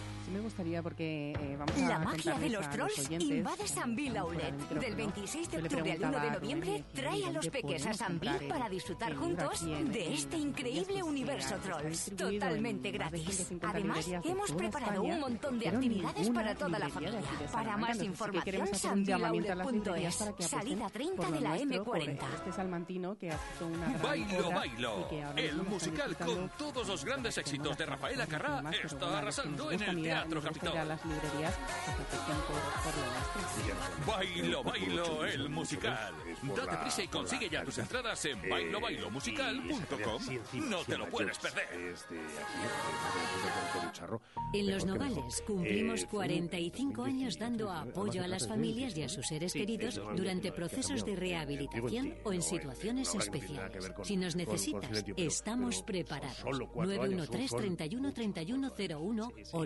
Me gustaría porque eh, vamos a La magia de los trolls invade San Bill Outlet. Del 26 de octubre al 1 de noviembre trae a los peques a San Bill para disfrutar juntos de este increíble universo trolls. Totalmente gratis. Además, hemos preparado un montón de actividades para toda la familia. Para más información, sanbillaulet.es. Salida 30 de la M40. Este salmantino que ha una Bailo, bailo. El musical con todos los grandes éxitos de Rafaela Carrá está arrasando en el Teatro Capitol. Bailo, bailo, el musical. Date prisa y consigue ya tus entradas en bailobailomusical.com. No te lo puedes perder. En Los Nogales cumplimos 45 años dando apoyo a las familias y a sus seres queridos durante procesos de rehabilitación o en situaciones especiales. Si nos necesitas, estamos preparados. 913 31 31 01 o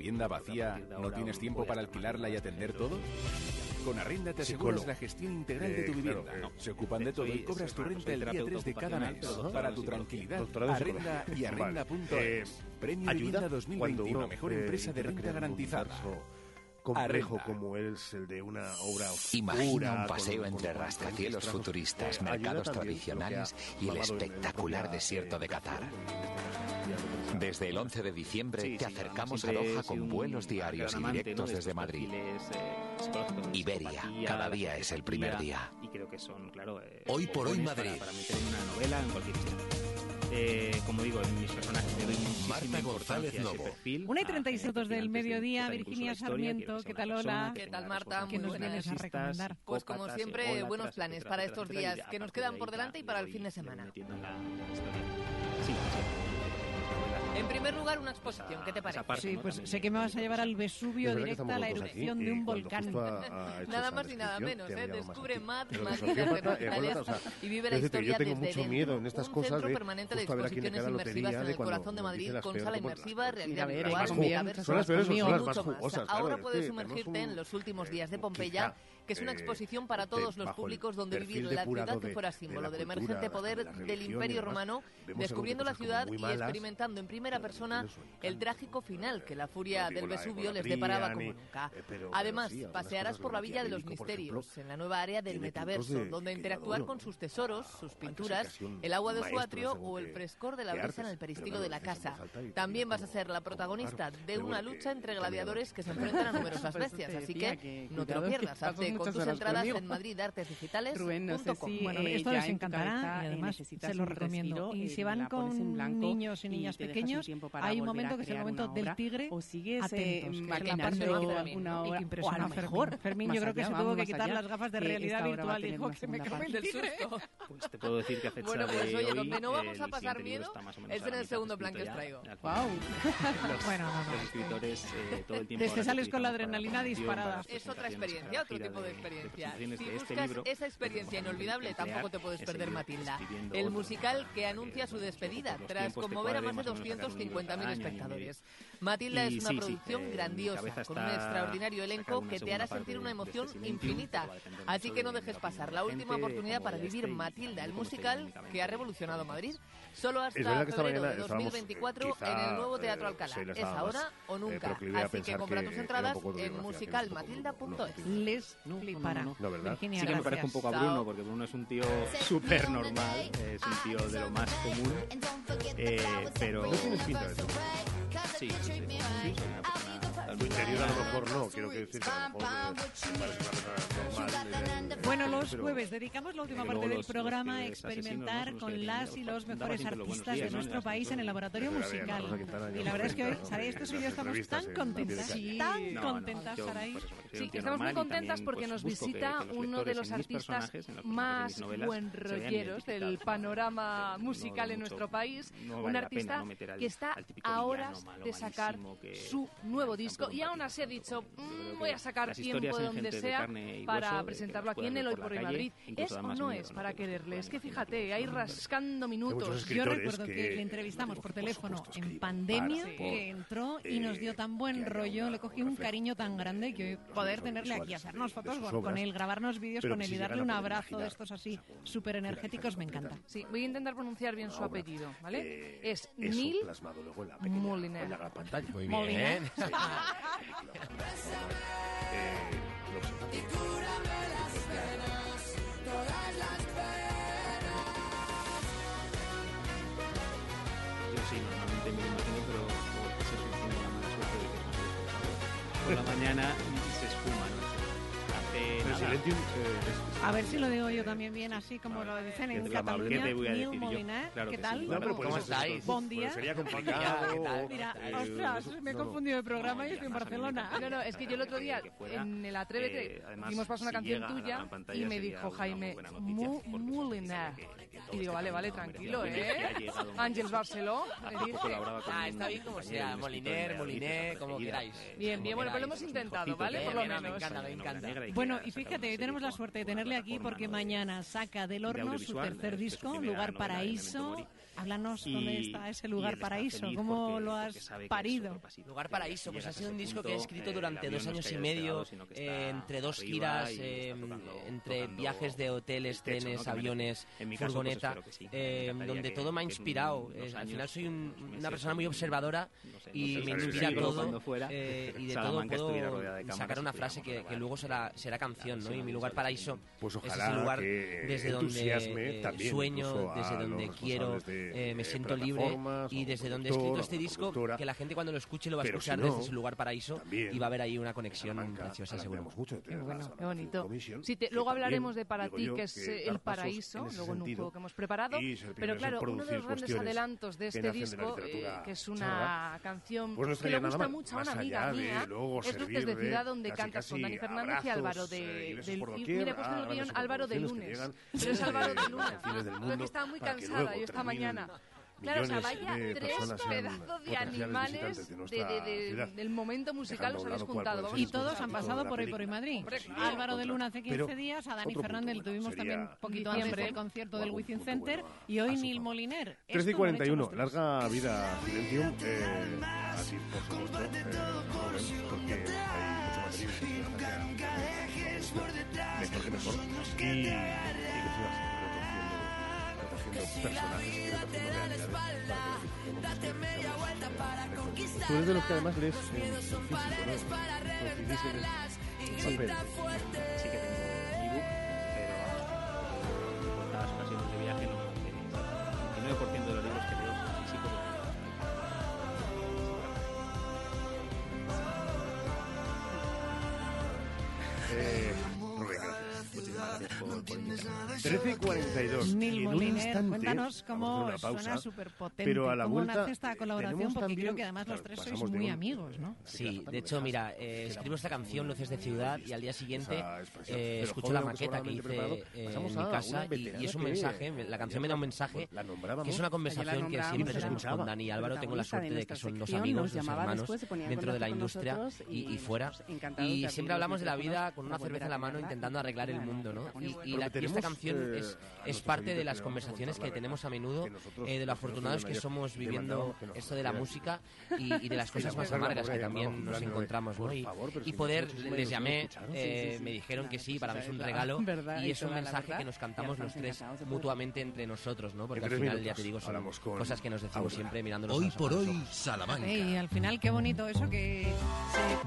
vacía? ¿No tienes tiempo para alquilarla y atender todo? Con Arrenda te aseguras la gestión integral de tu vivienda. Se ocupan de todo y cobras tu renta el día 3 de cada mes. Para tu tranquilidad, Arrenda y Arrenda.es. Premio Vivienda 2021, mejor empresa de renta garantizada complejo como es el de una obra oscura, Imagina un paseo entre rascacielos futuristas, mercados tradicionales y el espectacular desierto de Qatar. Desde el 11 de diciembre te acercamos a Doha con vuelos diarios y directos desde Madrid. Iberia, cada día es el primer día. Hoy por hoy Madrid. Eh, como digo, en mis personajes le doy Marta González Lobo. Una y 36 del mediodía, Virginia Sarmiento, ¿qué tal, hola? ¿Qué tal, Marta? ¿Qué nos vienes a recomendar? Pues como siempre, buenos planes para estos días que nos quedan por delante y para el fin de semana. Sí, en primer lugar, una exposición. ¿Qué te parece? Sí, pues sé que me vas a llevar al Vesubio directa a la erupción de un volcán. nada más y nada menos, ¿eh? Descubre más y vive la historia Yo tengo mucho miedo en estas cosas centro permanente de exposiciones inmersivas en el corazón de Madrid con sala inmersiva, realidad virtual, son las peores, son las más jugosas. Ahora puedes sumergirte en los últimos días de Pompeya que es una exposición para todos los públicos donde vivir. la ciudad que fuera símbolo del emergente poder del Imperio Romano, descubriendo la ciudad y experimentando en primera persona el trágico final que la furia del Vesubio les deparaba como nunca. Eh, Además, pasearás por la Villa de los Misterios, en la nueva área del metaverso, donde interactuar con sus tesoros, sus pinturas, el agua de su atrio o el frescor de la brisa en el peristilo de la casa. También vas a ser la protagonista de una lucha entre gladiadores que se enfrentan a numerosas bestias, así que no te lo pierdas con tus entradas en Madrid Artes Digitales. Rubén, no sé si bueno, esto les encantará y además se lo recomiendo. Y si van con niños y niñas pequeños, hay un momento que es el momento del tigre. O sigues maquinando una obra. O a lo mejor. Fermín, yo creo que se tuvo que quitar las gafas de realidad virtual y dijo que me come el tigre. Pues te puedo decir que a fecha Bueno, pues oye, donde no vamos a pasar miedo es en el segundo plan que os traigo. ¡Wow! Bueno, los escritores todo el tiempo... Te sales con la adrenalina disparada. Es otra experiencia, otro tipo de experiencia. Si este buscas esa experiencia inolvidable, tampoco te puedes perder Matilda, el musical que anuncia su despedida tras conmover a más de 250.000 espectadores. Matilda es una producción grandiosa, con un extraordinario elenco que te hará sentir una emoción infinita. Así que no dejes pasar la última oportunidad para vivir Matilda, el musical que ha revolucionado Madrid. Solo hasta febrero de 2024 en el nuevo Teatro Alcalá. Es ahora o nunca. Así que compra tus entradas en musicalmatilda.es. Les flipará. No, ¿verdad? sí que me parece un poco a Bruno, porque Bruno es un tío súper normal, es un tío de lo más común, eh, pero... No tienes pinta de eso. Sí, sí, sí. sí tu interior a lo mejor no, quiero que decir que a lo mejor normal. Bueno, los jueves dedicamos la última parte del programa a experimentar con las y los mejores artistas de nuestro país en el laboratorio musical. Y la verdad es que hoy, Saray, estos y yo estamos tan contentas, tan contentas, Saray. Sí, estamos muy contentas porque nos visita uno de los artistas más buen rolleros del panorama musical en nuestro país, un artista que está a horas de sacar su nuevo disco y aún así he dicho, mmm, voy a sacar tiempo de donde sea para presentarlo aquí en el Hoy por, Hoy Madrid. ¿Es no es para quererle es Que fíjate, ahí rascando minutos. Yo recuerdo que, le entrevistamos por teléfono en pandemia, para, que entró y nos dio tan buen rollo, le cogí un cariño tan grande que poder tenerle aquí, hacernos fotos con él, grabarnos vídeos con él y darle un abrazo de estos así súper energéticos, me encanta. Sí, voy a intentar pronunciar bien su apellido, ¿vale? Es Neil plasmado en. Muy bien las todas las. Yo sí, normalmente pero se la suerte de que Por la mañana se espuma, ¿no? A ver si lo digo yo también bien, así como lo dicen en Cataluña. ¿Qué voy a decir Molinar, ¿eh? ¿qué tal? ¿Cómo estáis? Buen día. Sería complicado. Mira, ostras, me he confundido de programa y estoy en Barcelona. No, no, es que yo el otro día en el Atrévete dimos paso a una canción tuya y me dijo Jaime, Molinar. Y digo, vale, vale, tranquilo, ¿eh? Ángels Barceló. Ah, está bien como sea, Moliner, Moliner, como queráis. Bien, bien, bueno, pero pues lo hemos intentado, ¿vale? Por lo menos. Me encanta, me encanta. Bueno, y fíjate, hoy tenemos la suerte de tenerle aquí porque mañana saca del horno su tercer disco, Lugar Paraíso. Háblanos y, dónde está ese lugar paraíso, cómo lo has parido. Lugar paraíso, pues ha sido un disco que he escrito durante dos años y medio, eh, entre dos giras, eh, entre viajes de hoteles, trenes, aviones, furgoneta, eh, donde todo me ha inspirado. Eh, al final soy un, una persona muy observadora y me inspira todo. y de todo puedo sacar una frase que, luego será, canción, no Y mi lugar paraíso es ese lugar desde donde sueño, desde donde quiero eh, me siento libre y desde donde he escrito este disco, que la gente cuando lo escuche lo va a escuchar desde su lugar paraíso y va a haber ahí una conexión preciosa, seguro. Mucho qué bonito. Luego hablaremos de Para ti, que es eh, el paraíso, luego en un juego que hemos preparado, pero claro, uno de los grandes adelantos de este disco, eh, que es una canción que le gusta mucho a una amiga mía, es Luces de Ciudad, donde cantas con Dani Fernández y Álvaro de... Mira, he puesto el guion Álvaro de Lunes, pero es Álvaro de Luna, porque estaba muy cansada yo esta mañana mañana. Claro, o sea, vaya tres pedazos de animales de de, de, del momento musical los habéis juntado. Y todos han pasado por hoy por hoy Madrid. Sí, Álvaro de Luna hace 15 días, a Dani Fernández lo tuvimos también poquito antes del concierto del Wizzing Center y hoy Neil Moliner. 3 y 41, larga vida Silentium. Eh, así, por supuesto, eh, porque hay mucho material. Mejor que mejor. Y, y que sigas los personajes que están haciendo Tú eres de los que además lees en físico, ¿no? Los sí. que tengo ebook, pero ah, eh, contadas ocasiones de viaje no? Eh, 99% de los libros que leo son físicos gracias por, por invitarme. 13.42. Mil Moliner, cuéntanos cómo una pausa, suena súper potente. Pero a la vuelta, nace esta colaboración, porque creo que además los tres sois muy amigos, ¿no? Sí, de hecho, mira, eh, escribo esta canción, Luces de Ciudad, y al día siguiente eh, escucho la maqueta que hice eh, en mi casa y, es un mensaje, la canción me da un mensaje, que es una conversación que siempre tenemos con Dani y Álvaro. Tengo la suerte de que son dos amigos, dos hermanos, dentro de la industria y fuera. Pues, y siempre hablamos de la vida con una cerveza en la mano intentando arreglar el mundo, ¿no? Y, y, la, y esta canción es, es parte de las conversaciones que tenemos a menudo, eh, de lo afortunados que somos viviendo esto de la música y, y de las cosas más amargas que también nos encontramos. ¿no? Y, y poder, les llamé, eh, me dijeron que sí, para mí es un regalo y es un mensaje que nos cantamos los tres mutuamente entre nosotros, ¿no? porque al final, ya te digo, son cosas que nos decimos siempre mirándonos Hoy por hoy, Salamanca. Y al final, qué bonito eso que...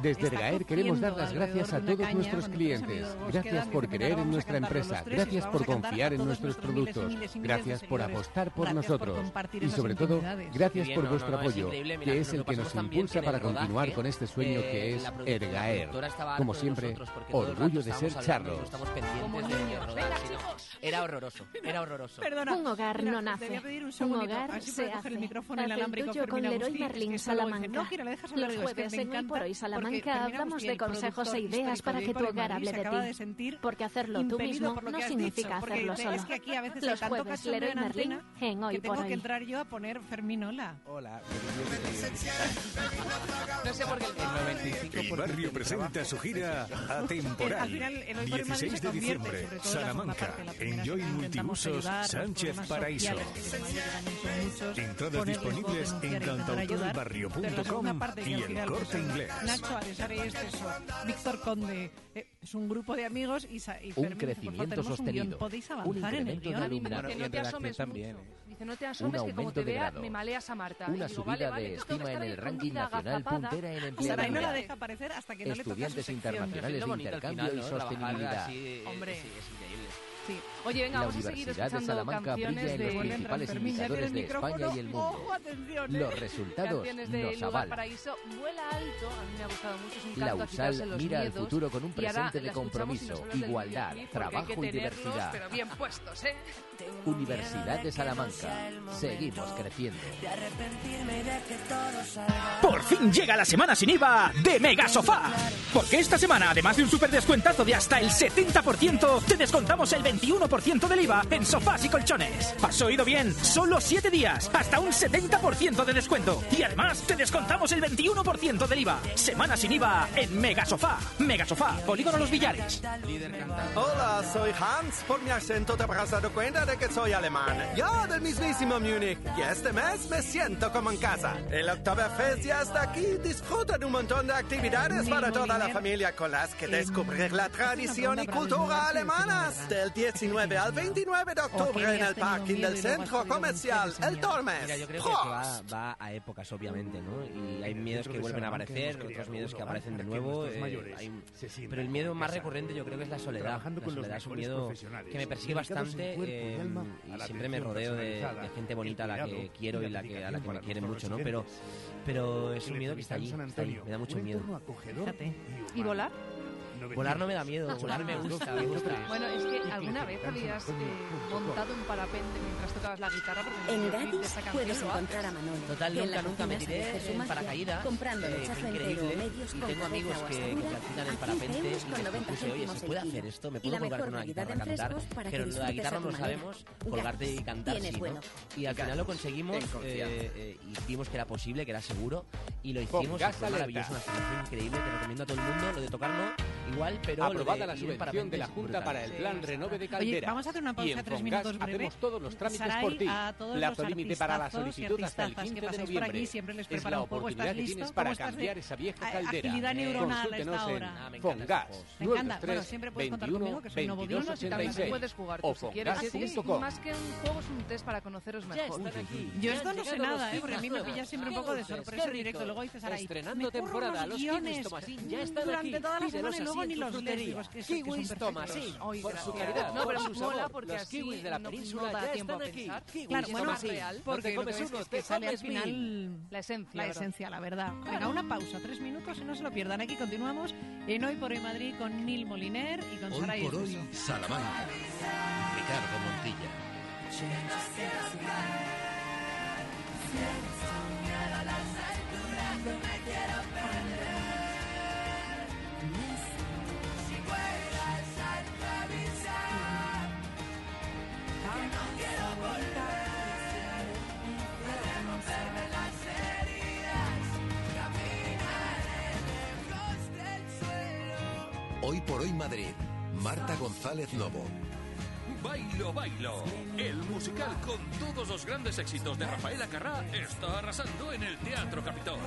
Desde Regaer queremos dar las gracias a todos nuestros clientes. Gracias por creer en nuestra nuestra empresa. Gracias por confiar en nuestros productos. Miles y miles gracias por apostar por gracias nosotros. Por y sobre todo, gracias bien, por no, vuestro no, apoyo, es Mira, que es el que nos impulsa para continuar con este sueño eh, que es Ergaer. Como siempre, orgullo de ser charlos. Era horroroso, era horroroso. Perdona. Un hogar no nace. Un, hogar se hace. El micrófono inalámbrico con Leroy Merlin Salamanca. Los jueves en Hoy por Hoy Salamanca hablamos de consejos e ideas para que tu hogar hable de ti. Porque hacerlo tú mismo no significa hacerlo solo. Los jueves Leroy Merlin en Hoy por Hoy. tengo que entrar yo a poner Ferminola. Hola. No sé por qué el El barrio presenta su gira Atemporal. 16 de diciembre, Salamanca, Enjoy Multiusos, Sánchez Paraíso. Entradas disponibles en cantautorelbarrio.com y el corte inglés. Nacho este Víctor Conde. Eh, es un grupo de amigos y, y un crecimiento sostenido. Podéis avanzar en el guion. no te asomes también. Dice, no te asomes que como te vea me maleas a Marta. Una subida de estima en el ranking nacional puntera en empleabilidad. no la deja aparecer hasta que no Estudiantes internacionales de intercambio y sostenibilidad. Hombre, sí, es increíble. Sí. Oye, venga, la vamos a seguir Universidad de Salamanca brilla en los principales indicadores de España y el mundo. Ojo, atención, ¿eh? Los resultados nos avalan. Paraíso vuela alto, a mí me ha gustado mucho, es un la USAL mira al futuro con un presente de compromiso, igualdad, trabajo y diversidad. Pero bien puestos, ¿eh? Universidad de Salamanca. Seguimos creciendo. Por fin llega la semana sin IVA de Mega Sofá. Porque esta semana, además de un super descuentazo de hasta el 70%, te descontamos el 21% del IVA en sofás y colchones. ¿Has oído bien? Solo 7 días, hasta un 70% de descuento. Y además te descontamos el 21% del IVA. Semana sin IVA en Mega Sofá. Mega Sofá, Polígono Los Villares. Hola, soy Hans. Por mi acento te habrás dado cuenta de que soy alemán. Yo del mismísimo Múnich. Y este mes me siento como en casa. El Oktoberfest ya está aquí. Disfruta de un montón de actividades para toda la familia con las que descubrir la tradición y cultura alemanas. Del 19 al 29 de octubre en el parking del centro comercial El Tormes. yo creo que va, va, a épocas, obviamente, ¿no? Y hay miedos que vuelven a aparecer, otros miedos que aparecen de nuevo. Eh, pero el miedo más recurrente yo creo que es la soledad. La soledad es un miedo que me persigue bastante eh, y siempre me rodeo de, gente bonita a la que quiero y la que, a la que me quieren mucho, ¿no? Pero, pero es un miedo que está ahí, me da mucho miedo. ¿Y volar? Volar no me da miedo, volar me gusta, me gusta. Bueno, es que alguna vez habías eh, montado un parapente mientras tocabas la guitarra. En Gadis puedes encontrar a Manolo. Total, nunca, nunca me tiré en paracaídas. Comprando eh, increíble. Y tengo amigos que, que alquilan el parapente y les propuse, oye, ¿se puede hacer esto? ¿Me puedo colgar con una guitarra a cantar? Pero la guitarra no lo sabemos, colgarte y cantar sí, ¿no? Y al final lo conseguimos eh, y vimos que era posible, que era seguro y lo hicimos. Fue maravilloso, una experiencia increíble, te recomiendo a todo el mundo. Lo de tocar no igual, pero aprobada la subvención de la Junta para el plan Renove de Caldera. Oye, vamos a hacer una pausa tres minutos breve. hacemos todos los trámites por ti. Plazo límite para la solicitud hasta el 15 de noviembre. Aquí, siempre les es la oportunidad que tienes para cambiar esa vieja caldera. Agilidad neuronal a esta hora. Fongas. Me encanta. Bueno, siempre puedes contar conmigo, que soy novodino. Y también puedes jugar tú, si quieres. Más que un juego es un test para conoceros mejor. Yo esto no sé nada, ¿eh? Porque a mí me pilla siempre un poco de sorpresa en directo. Luego dices, ahí, estrenando temporada, los guiones ya están durante toda la semana y luego ni los lees es que kiwis Tomasín, por su calidad. No, pero su mola porque los kiwis de la península no, ya tiempo están aquí. Kiwis claro, bueno, real. Porque te comes uno, te sale al final la esencia. La esencia, la verdad. Venga, una pausa, tres minutos y no se lo pierdan. Aquí continuamos en Hoy por Hoy Madrid con Neil Moliner y con Hoy por Hoy Salamanca. Ricardo Montilla. Hoy por hoy Madrid. Marta González Lobo. Bailo, bailo. El musical con todos los grandes éxitos de Rafaela Carrá está arrasando en el Teatro Capitol.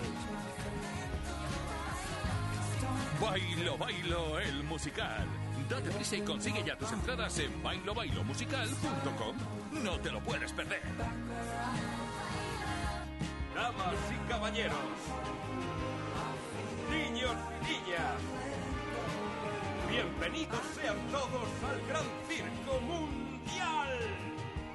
Bailo, bailo, el musical. Date prisa y consigue ya tus entradas en bailobailomusical.com. No te lo puedes perder. Damas y caballeros, niños y niñas. Bienvenidos sean todos al Gran Circo Mundial.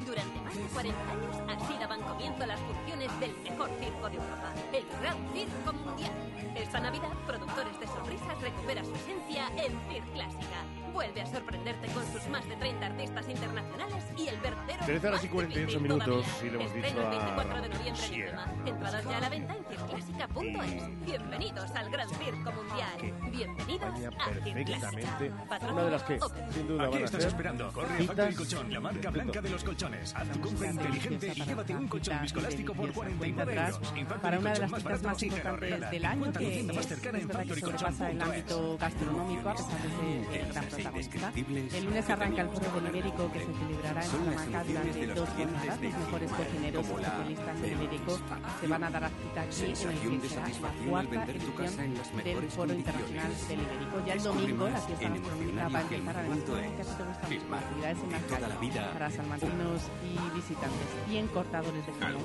Durante más de 40 años, así daban comienzo las funciones del mejor circo de Europa, el Gran Circo Mundial. Esta Navidad, Productores de Sonrisas recupera su esencia en Cir Clásica. Vuelve a sorprenderte con sus más de 30 artistas internacionales y el verdadero 13 horas y 48 minutos y le hemos dicho el 24 de noviembre en Entradas ya a la venta en Cir Clásica España.es. Bienvenidos al Gran Circo Mundial. Bienvenidos a perfectamente. Una de las que, sin duda, van a estás esperando? Corre a Factory Colchón, la marca blanca de los colchones. Haz tu compra inteligente y llévate un colchón viscoelástico por 49 euros. Para una de las citas más importantes del año, que es verdad que sobrepasa el ámbito gastronómico, a pesar de ser el gran protagonista. El lunes arranca el Foro del Ibérico, que se celebrará en Salamanca durante dos jornadas. Los mejores cocineros y especialistas del Ibérico se van a dar a cita aquí en el que será la cuarta edición del Foro Internacional del Ibérico. Ya el domingo la fiesta gastronómica va a empezar a ti te gustan las actividades en la calle para salmantinos y visitantes y en cortadores de jamón.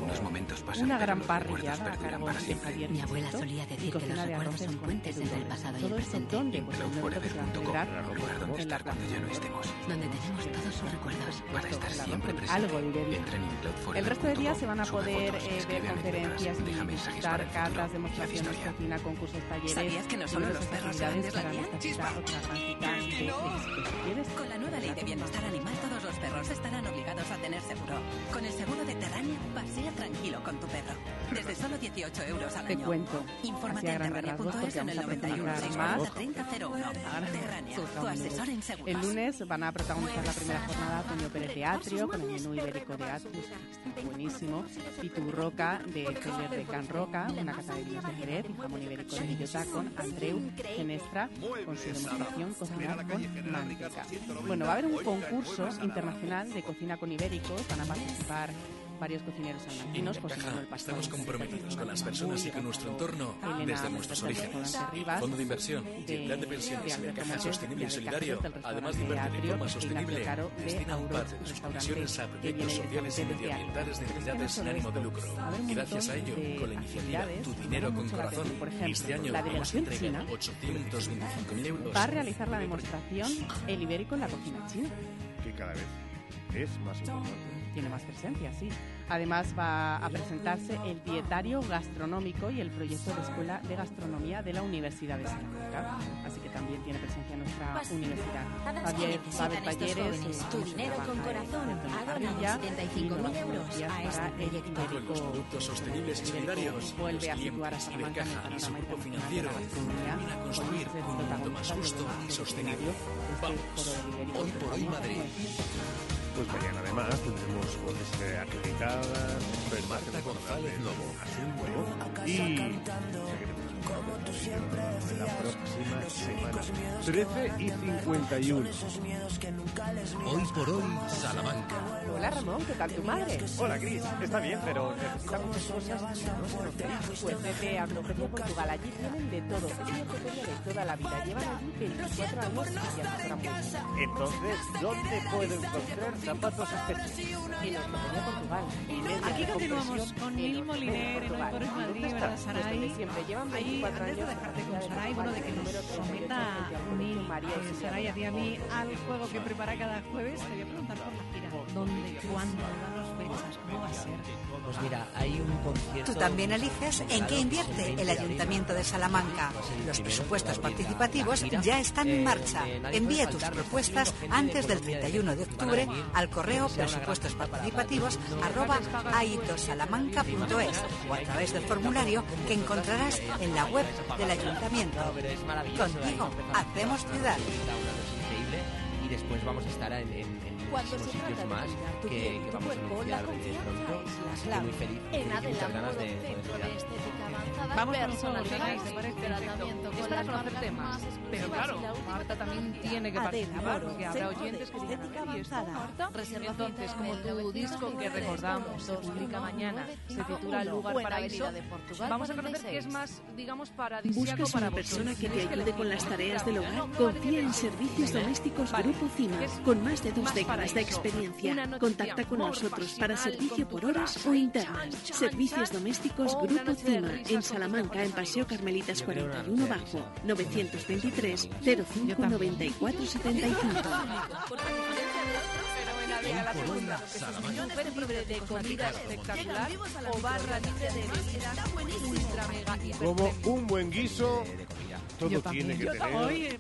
Una gran parrillada a cargo de Javier Mi abuela solía decir que los recuerdos son puentes entre el pasado y el presente. Donde tenemos todos sus recuerdos. Para estar siempre presente. Algo de El resto de días se van a poder eh, ver conferencias visitar cartas, demostraciones, cocina, concursos, talleres. ¿Sabías que no solo los perros se venden la Con la nueva ley de bienestar animal, todos los perros estarán obligados a tener seguro. Con el seguro de Terrania, pasea tranquilo con tu perro. Desde solo 18 euros al año. Te cuento. Infórmate en terrania.es en el 91 640 Terrania, tu asesor en seguros. El lunes van a protagonizar la primera jornada Toño Pérez de Atrio con el menú ibérico de Atrio, buenísimo. Piturroca de Celler de Can Roca, una casa de vinos de Jerez y jamón ibérico de Villota con Andreu Genestra con su demostración cocinar con manteca. Bueno, va a haber un concurso internacional de cocina con ibéricos, van a participar varios cocineros salmantinos cocinando el pastel. Estamos comprometidos con las personas y con nuestro entorno desde nuestros orígenes. Fondo de inversión, de, plan de pensiones y caja sostenible y solidario, además de invertir de forma sostenible, destina un parte de sus comisiones a proyectos sociales y medioambientales de entidades sin ánimo de lucro. Gracias a ello, con la iniciativa Tu Dinero con Corazón, este año hemos entregado 825.000 euros. Va a realizar la demostración El Ibérico en la cocina china. Que cada vez es más importante tiene más presencia, sí. Además va a presentarse el dietario gastronómico y el proyecto de escuela de gastronomía de la Universidad de Salamanca. Así que también tiene presencia en nuestra universidad. Va a haber talleres, eh, tu dinero con corazón, ahorra 75.000 euros a este proyecto. Los productos sostenibles y solidarios, vuelve a situar a Salamanca en el panorama financiero, a construir un mundo más justo y sostenible. Vamos, hoy por hoy Madrid. Pues mañana además tendremos voces acreditadas, Marta González Lobo, y la próxima semana. 13 y 51. Hoy por hoy, Salamanca. Hola Ramón, ¿qué tal tu madre? Hola Cris, está bien, pero necesita muchas cosas. Pues vete a Bloquería Portugal, allí tienen de todo. De toda la vida. Llevan allí 24 años y Entonces, ¿dónde puedo encontrar zapatos especiales? En Ortopedia Portugal. Aquí continuamos con Lil Moliner en Hoy por Madrid, ¿verdad, Saray? Siempre llevan 24 años. Antes de dejarte con Saray, bueno, de que nos someta Unil, eh, Saray, a ti a mí, al juego que prepara cada jueves, te voy a preguntar por la gira. ¿Dónde, cuándo, danos fechas, cómo va a ser? Pues mira, hay un concierto... Tú también eliges en qué invierte el Ayuntamiento de Salamanca. Los presupuestos participativos ya están en marcha. Envía tus propuestas antes del 31 de octubre al correo presupuestos participativos arroba aitosalamanca.es o a través del formulario que encontrarás en la web del Ayuntamiento. Contigo hacemos ciudad. Y después vamos a estar en, en, en muchísimos sitios más que, que vamos a anunciar pronto. Estoy muy feliz y muchas ganas de poder Vamos personalizadas de tratamiento. Es para conocerte más. Pero claro, Marta también tiene que participar porque habrá oyentes que digan, ¿y esto, Marta? Entonces, como tu disco que recordamos se publica mañana, se titula El lugar paraíso, vamos a conocer que es más, digamos, paradisíaco ¿Buscas para una persona que te ayude con las tareas del hogar? Confía en Servicios Domésticos Grupo CIMA, con más de dos décadas de experiencia. Contacta con nosotros para servicio por horas o internas. Servicios Domésticos Grupo CIMA, en Salamanca, en Paseo Carmelitas 41 Bajo, 923 05 94 75. la segunda. Súper de comida espectacular o barra libre de bebida ultra mega hiper Como un buen guiso, todo tiene que Yo tener. Oye,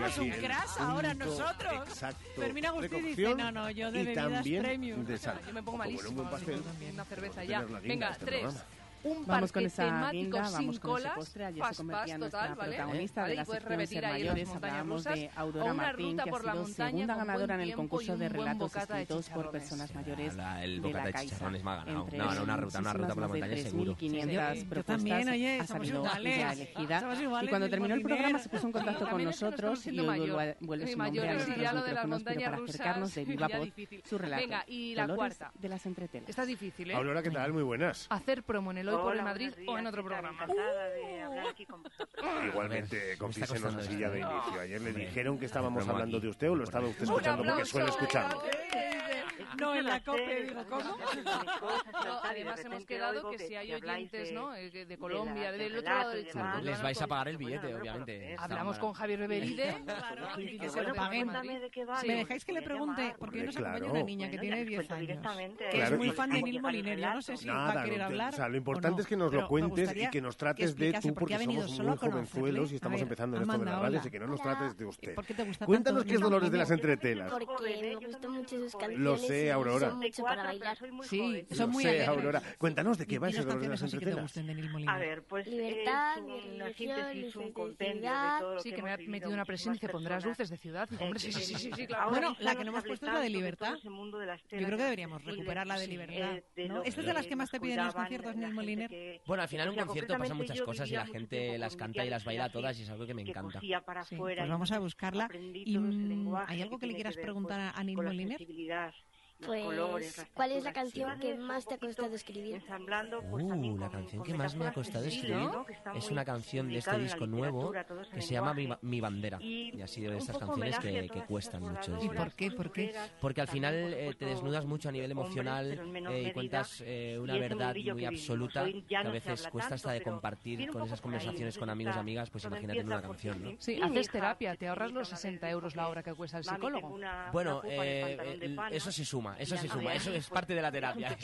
casi un crash ahora nosotros. Exacto. Fermín Agustín dice, Recocción no, no, yo de y bebidas también premium. de sal. Yo me pongo Como en un malísimo. buen pastel, Una cerveza ya. Venga, este tres, programa. Un vamos parque temático guinda, sin colas, postre, ayer se convertía en nuestra ¿vale? protagonista ¿vale? de la sección Ser Mayores, hablábamos de Aurora Martín, que ha sido segunda ganadora en el concurso de relatos escritos por personas mayores El bocata de chicharrones me ha ganado. No, no, una ruta, una ruta por la montaña seguro. 500 propuestas ha salido elegida. Y cuando terminó el programa se puso en contacto con nosotros y hoy vuelve su nombre a nuestros micrófonos, pero para acercarnos de viva voz su relato. Venga, y la cuarta. de las entretelas. Esta es difícil, ¿eh? Aurora, ¿qué tal? Muy buenas. Hacer promo en el Hoy por el Madrid o en otro programa. Igualmente, confísenos así ya de inicio. Ayer le dijeron que estábamos hablando de usted o lo estaba usted escuchando porque suele escucharlo. No, en la COPE, digo, ¿cómo? además hemos quedado que si hay oyentes, ¿no? Eh, de Colombia, del otro lado del charco. Les vais a pagar el billete, obviamente. Hablamos con Javier Beberide. que se lo paguen. ¿Me dejáis que le pregunte? Porque hoy nos acompaña una niña que tiene 10 años, que es muy fan de Nil Moliner. Yo no sé si va a querer hablar O sea, lo importante es que nos lo cuentes y que nos trates de tú, porque somos muy jovenzuelos y estamos empezando en esto de las radios y que no nos trates de usted. Cuéntanos qué es Dolores de las Entretelas. Porque me gustan mucho sus canciones. Lo sé, Aurora. mucho para bailar. Sí, son muy sé, Aurora. Cuéntanos de qué va ese Dolores de las Entretelas. A ver, pues libertad, una síntesis, un compendio de todo Sí, que me ha metido una presión y que pondrás luces de ciudad. Hombre, sí, sí, sí, sí, claro. Bueno, la que no hemos puesto es la de libertad. Yo creo que deberíamos recuperar la de libertad. ¿Esta es de las que más te piden en los conciertos, Neil Moliner? Bueno, al final un concierto pasan muchas cosas y la gente las canta y las baila todas y es algo que me encanta. Sí, pues vamos a buscarla. ¿Y mm, hay algo que le quieras preguntar a Neil Moliner? Pues, ¿cuál es la canción que más te ha costado escribir? Uh, la canción que más me ha costado escribir es una canción de este disco nuevo que se llama Mi, Bandera. Y ha sido de estas canciones que, que cuestan mucho. ¿Y por qué? ¿Por qué? Porque al final eh, te desnudas mucho a nivel emocional eh, y cuentas eh, una verdad muy absoluta que a veces cuesta hasta de compartir con esas conversaciones con amigos y amigas, pues imagínate en una canción, ¿no? Sí, haces terapia, te ahorras los 60 euros la hora que cuesta el psicólogo. Bueno, eso se suma eso se suma, eso es parte de la terapia.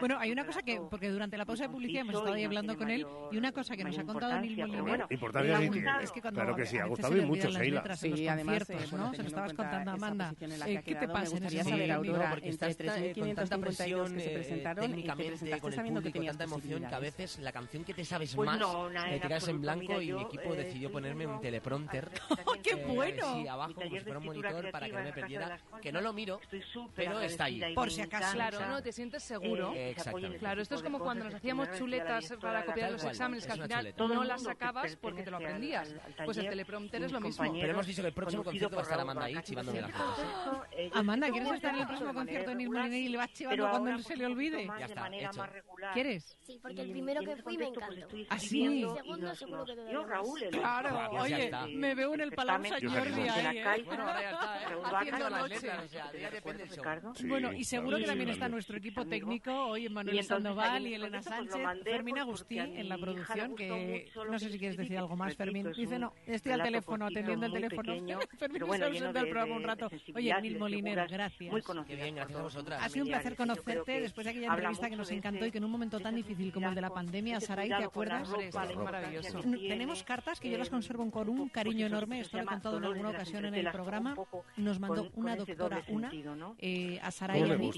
Bueno, hay una cosa que, porque durante la pausa de publicidad hemos estado ahí hablando con él, y una cosa que nos ha contado Neil Moliner. es que cuando claro que sí, ha gustado mucho, Sheila. Sí, además, ¿no? Se lo estabas contando a Amanda. Eh, ¿Qué te pasa en ese saber, Aurora, porque estás con tanta presión que se eh, presentaron técnicamente, con el público, tanta emoción, que a veces la canción que te sabes pues más, te tiras en blanco y mi equipo eh, decidió ponerme un teleprompter. ¡Qué bueno! Sí, abajo, como si fuera un monitor para que no me perdiera, que no lo miro, pero está ahí. Por si acaso. Claro, ¿no? Te sientes seguro. Eh, exactamente. Claro, esto es como cuando nos hacíamos chuletas para copiar los exámenes, que al final no las sacabas porque te lo aprendías. Pues el teleprompter es lo mismo. Pero hemos dicho que el próximo concierto va a estar Amanda ahí chivándome las fotos. Amanda, ¿quieres estar en el próximo concierto de Nirmuliner y le vas chivando cuando se le olvide? Ya está, hecho. ¿Quieres? Sí, porque el primero que fui me encantó. ¿Ah, sí? El segundo seguro que te Yo, Raúl. Claro, oye, me veo en el Palau San Jordi ahí, ¿eh? Bueno, ahora ya está, ¿eh? Haciendo sea, ya depende Bueno, y seguro que también está nuestro equipo técnico, hoy Manuel Sandoval y Elena Sánchez, Fermín Agustí en la producción, que no sé si quieres decir algo más, Fermín. Dice, no, estoy al teléfono, atendiendo el teléfono. Fermín se ausenta del programa un rato. Oye, Mil Moliner, gracias. Qué bien, gracias a vosotras. Ha sido un placer conocerte después de aquella entrevista que nos encantó y que en un momento tan difícil como el de la pandemia, Saray, ¿te acuerdas? maravilloso. Tenemos cartas que yo las conservo con un cariño enorme, esto lo he contado en alguna ocasión en el programa. Nos mandó una doctora, una, eh, a Saray y a mí,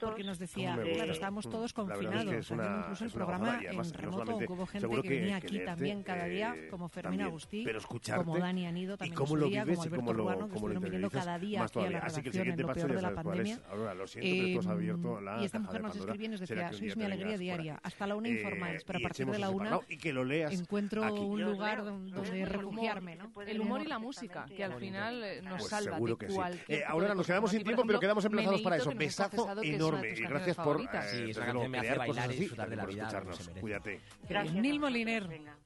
porque nos decía, claro, estábamos todos confinados, incluso el programa en remoto, hubo gente que, venía aquí también cada día, eh, como Fermín Agustí, como Dani Anido también cómo lo vives, como Alberto Ruano, que estuvieron viniendo cada día aquí a la redacción en lo peor de la pandemia. Y esta mujer nos escribía y nos decía, sois mi alegría diaria, hasta la una eh, informáis, pero a partir de la una encuentro un lugar donde refugiarme. El humor y la música, que al final eh, nos salva de cualquier... Ahora nos quedamos sin tiempo, pero quedamos emplazados para eso. Besazo enorme y gracias por sí, esa canción me hace bailar y disfrutar de la vida. Cuídate. Gracias. Nil Moliner,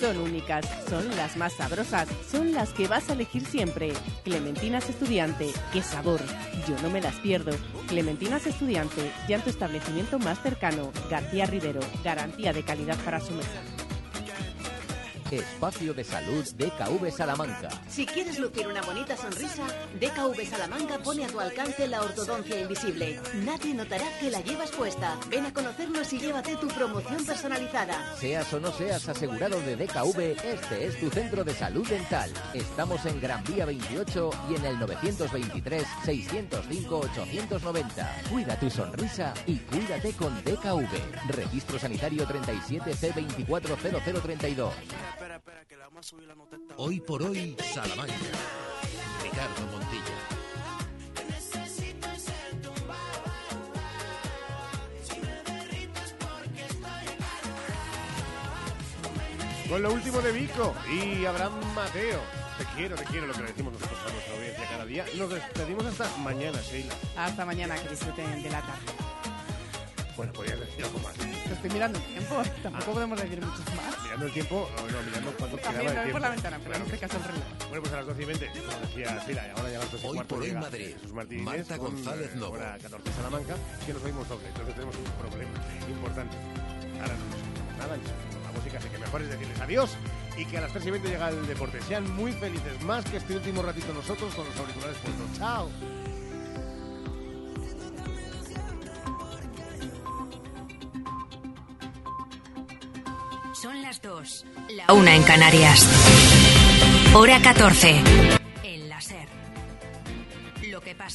Son únicas, son las más sabrosas, son las que vas a elegir siempre. Clementinas Estudiante, qué sabor, yo no me las pierdo. Clementinas Estudiante, ya en tu establecimiento más cercano. García Rivero, garantía de calidad para su mesa. Espacio de salud DKV Salamanca. Si quieres lucir una bonita sonrisa, DKV Salamanca pone a tu alcance la ortodoncia invisible. Nadie notará que la llevas puesta. Ven a conocernos y llévate tu promoción personalizada. Seas o no seas asegurado de DKV, este es tu centro de salud dental. Estamos en Gran Vía 28 y en el 923 605 890. Cuida tu sonrisa y cuídate con DKV. Registro Sanitario 37 C 240032. Hoy por hoy, Salamanca. Ricardo Montilla. Con lo último de Vico y Abraham Mateo. Te quiero, te quiero lo que le decimos nosotros a nuestra audiencia cada día. Nos despedimos hasta mañana, Sheila. Hasta mañana, que disfruten de la tarde. Bueno, podrías decir algo más. Estoy mirando el tiempo, tampoco podemos decir muchos más. Mirando el tiempo, no, no mirando cuánto También quedaba lo veo por tiempo. la ventana, pero en este caso el reloj. Bueno, pues a las 12 y 20, como decía y ahora ya a las 12 y Hoy cuarto por hoy llega Madrid. Jesús Martínez Marta con, González eh, Lobo. hora 14 Salamanca, que nos oímos doble, entonces tenemos un problema importante. Ahora no nos escuchamos nada, escuchamos la música, así que mejor es decirles adiós y que a las 3 y 20 llega el deporte. Sean muy felices, más que este último ratito nosotros con los auriculares puestos. ¡Chao! Son las 2, la 1 en Canarias. Hora 14. En la SER. Lo que pasa.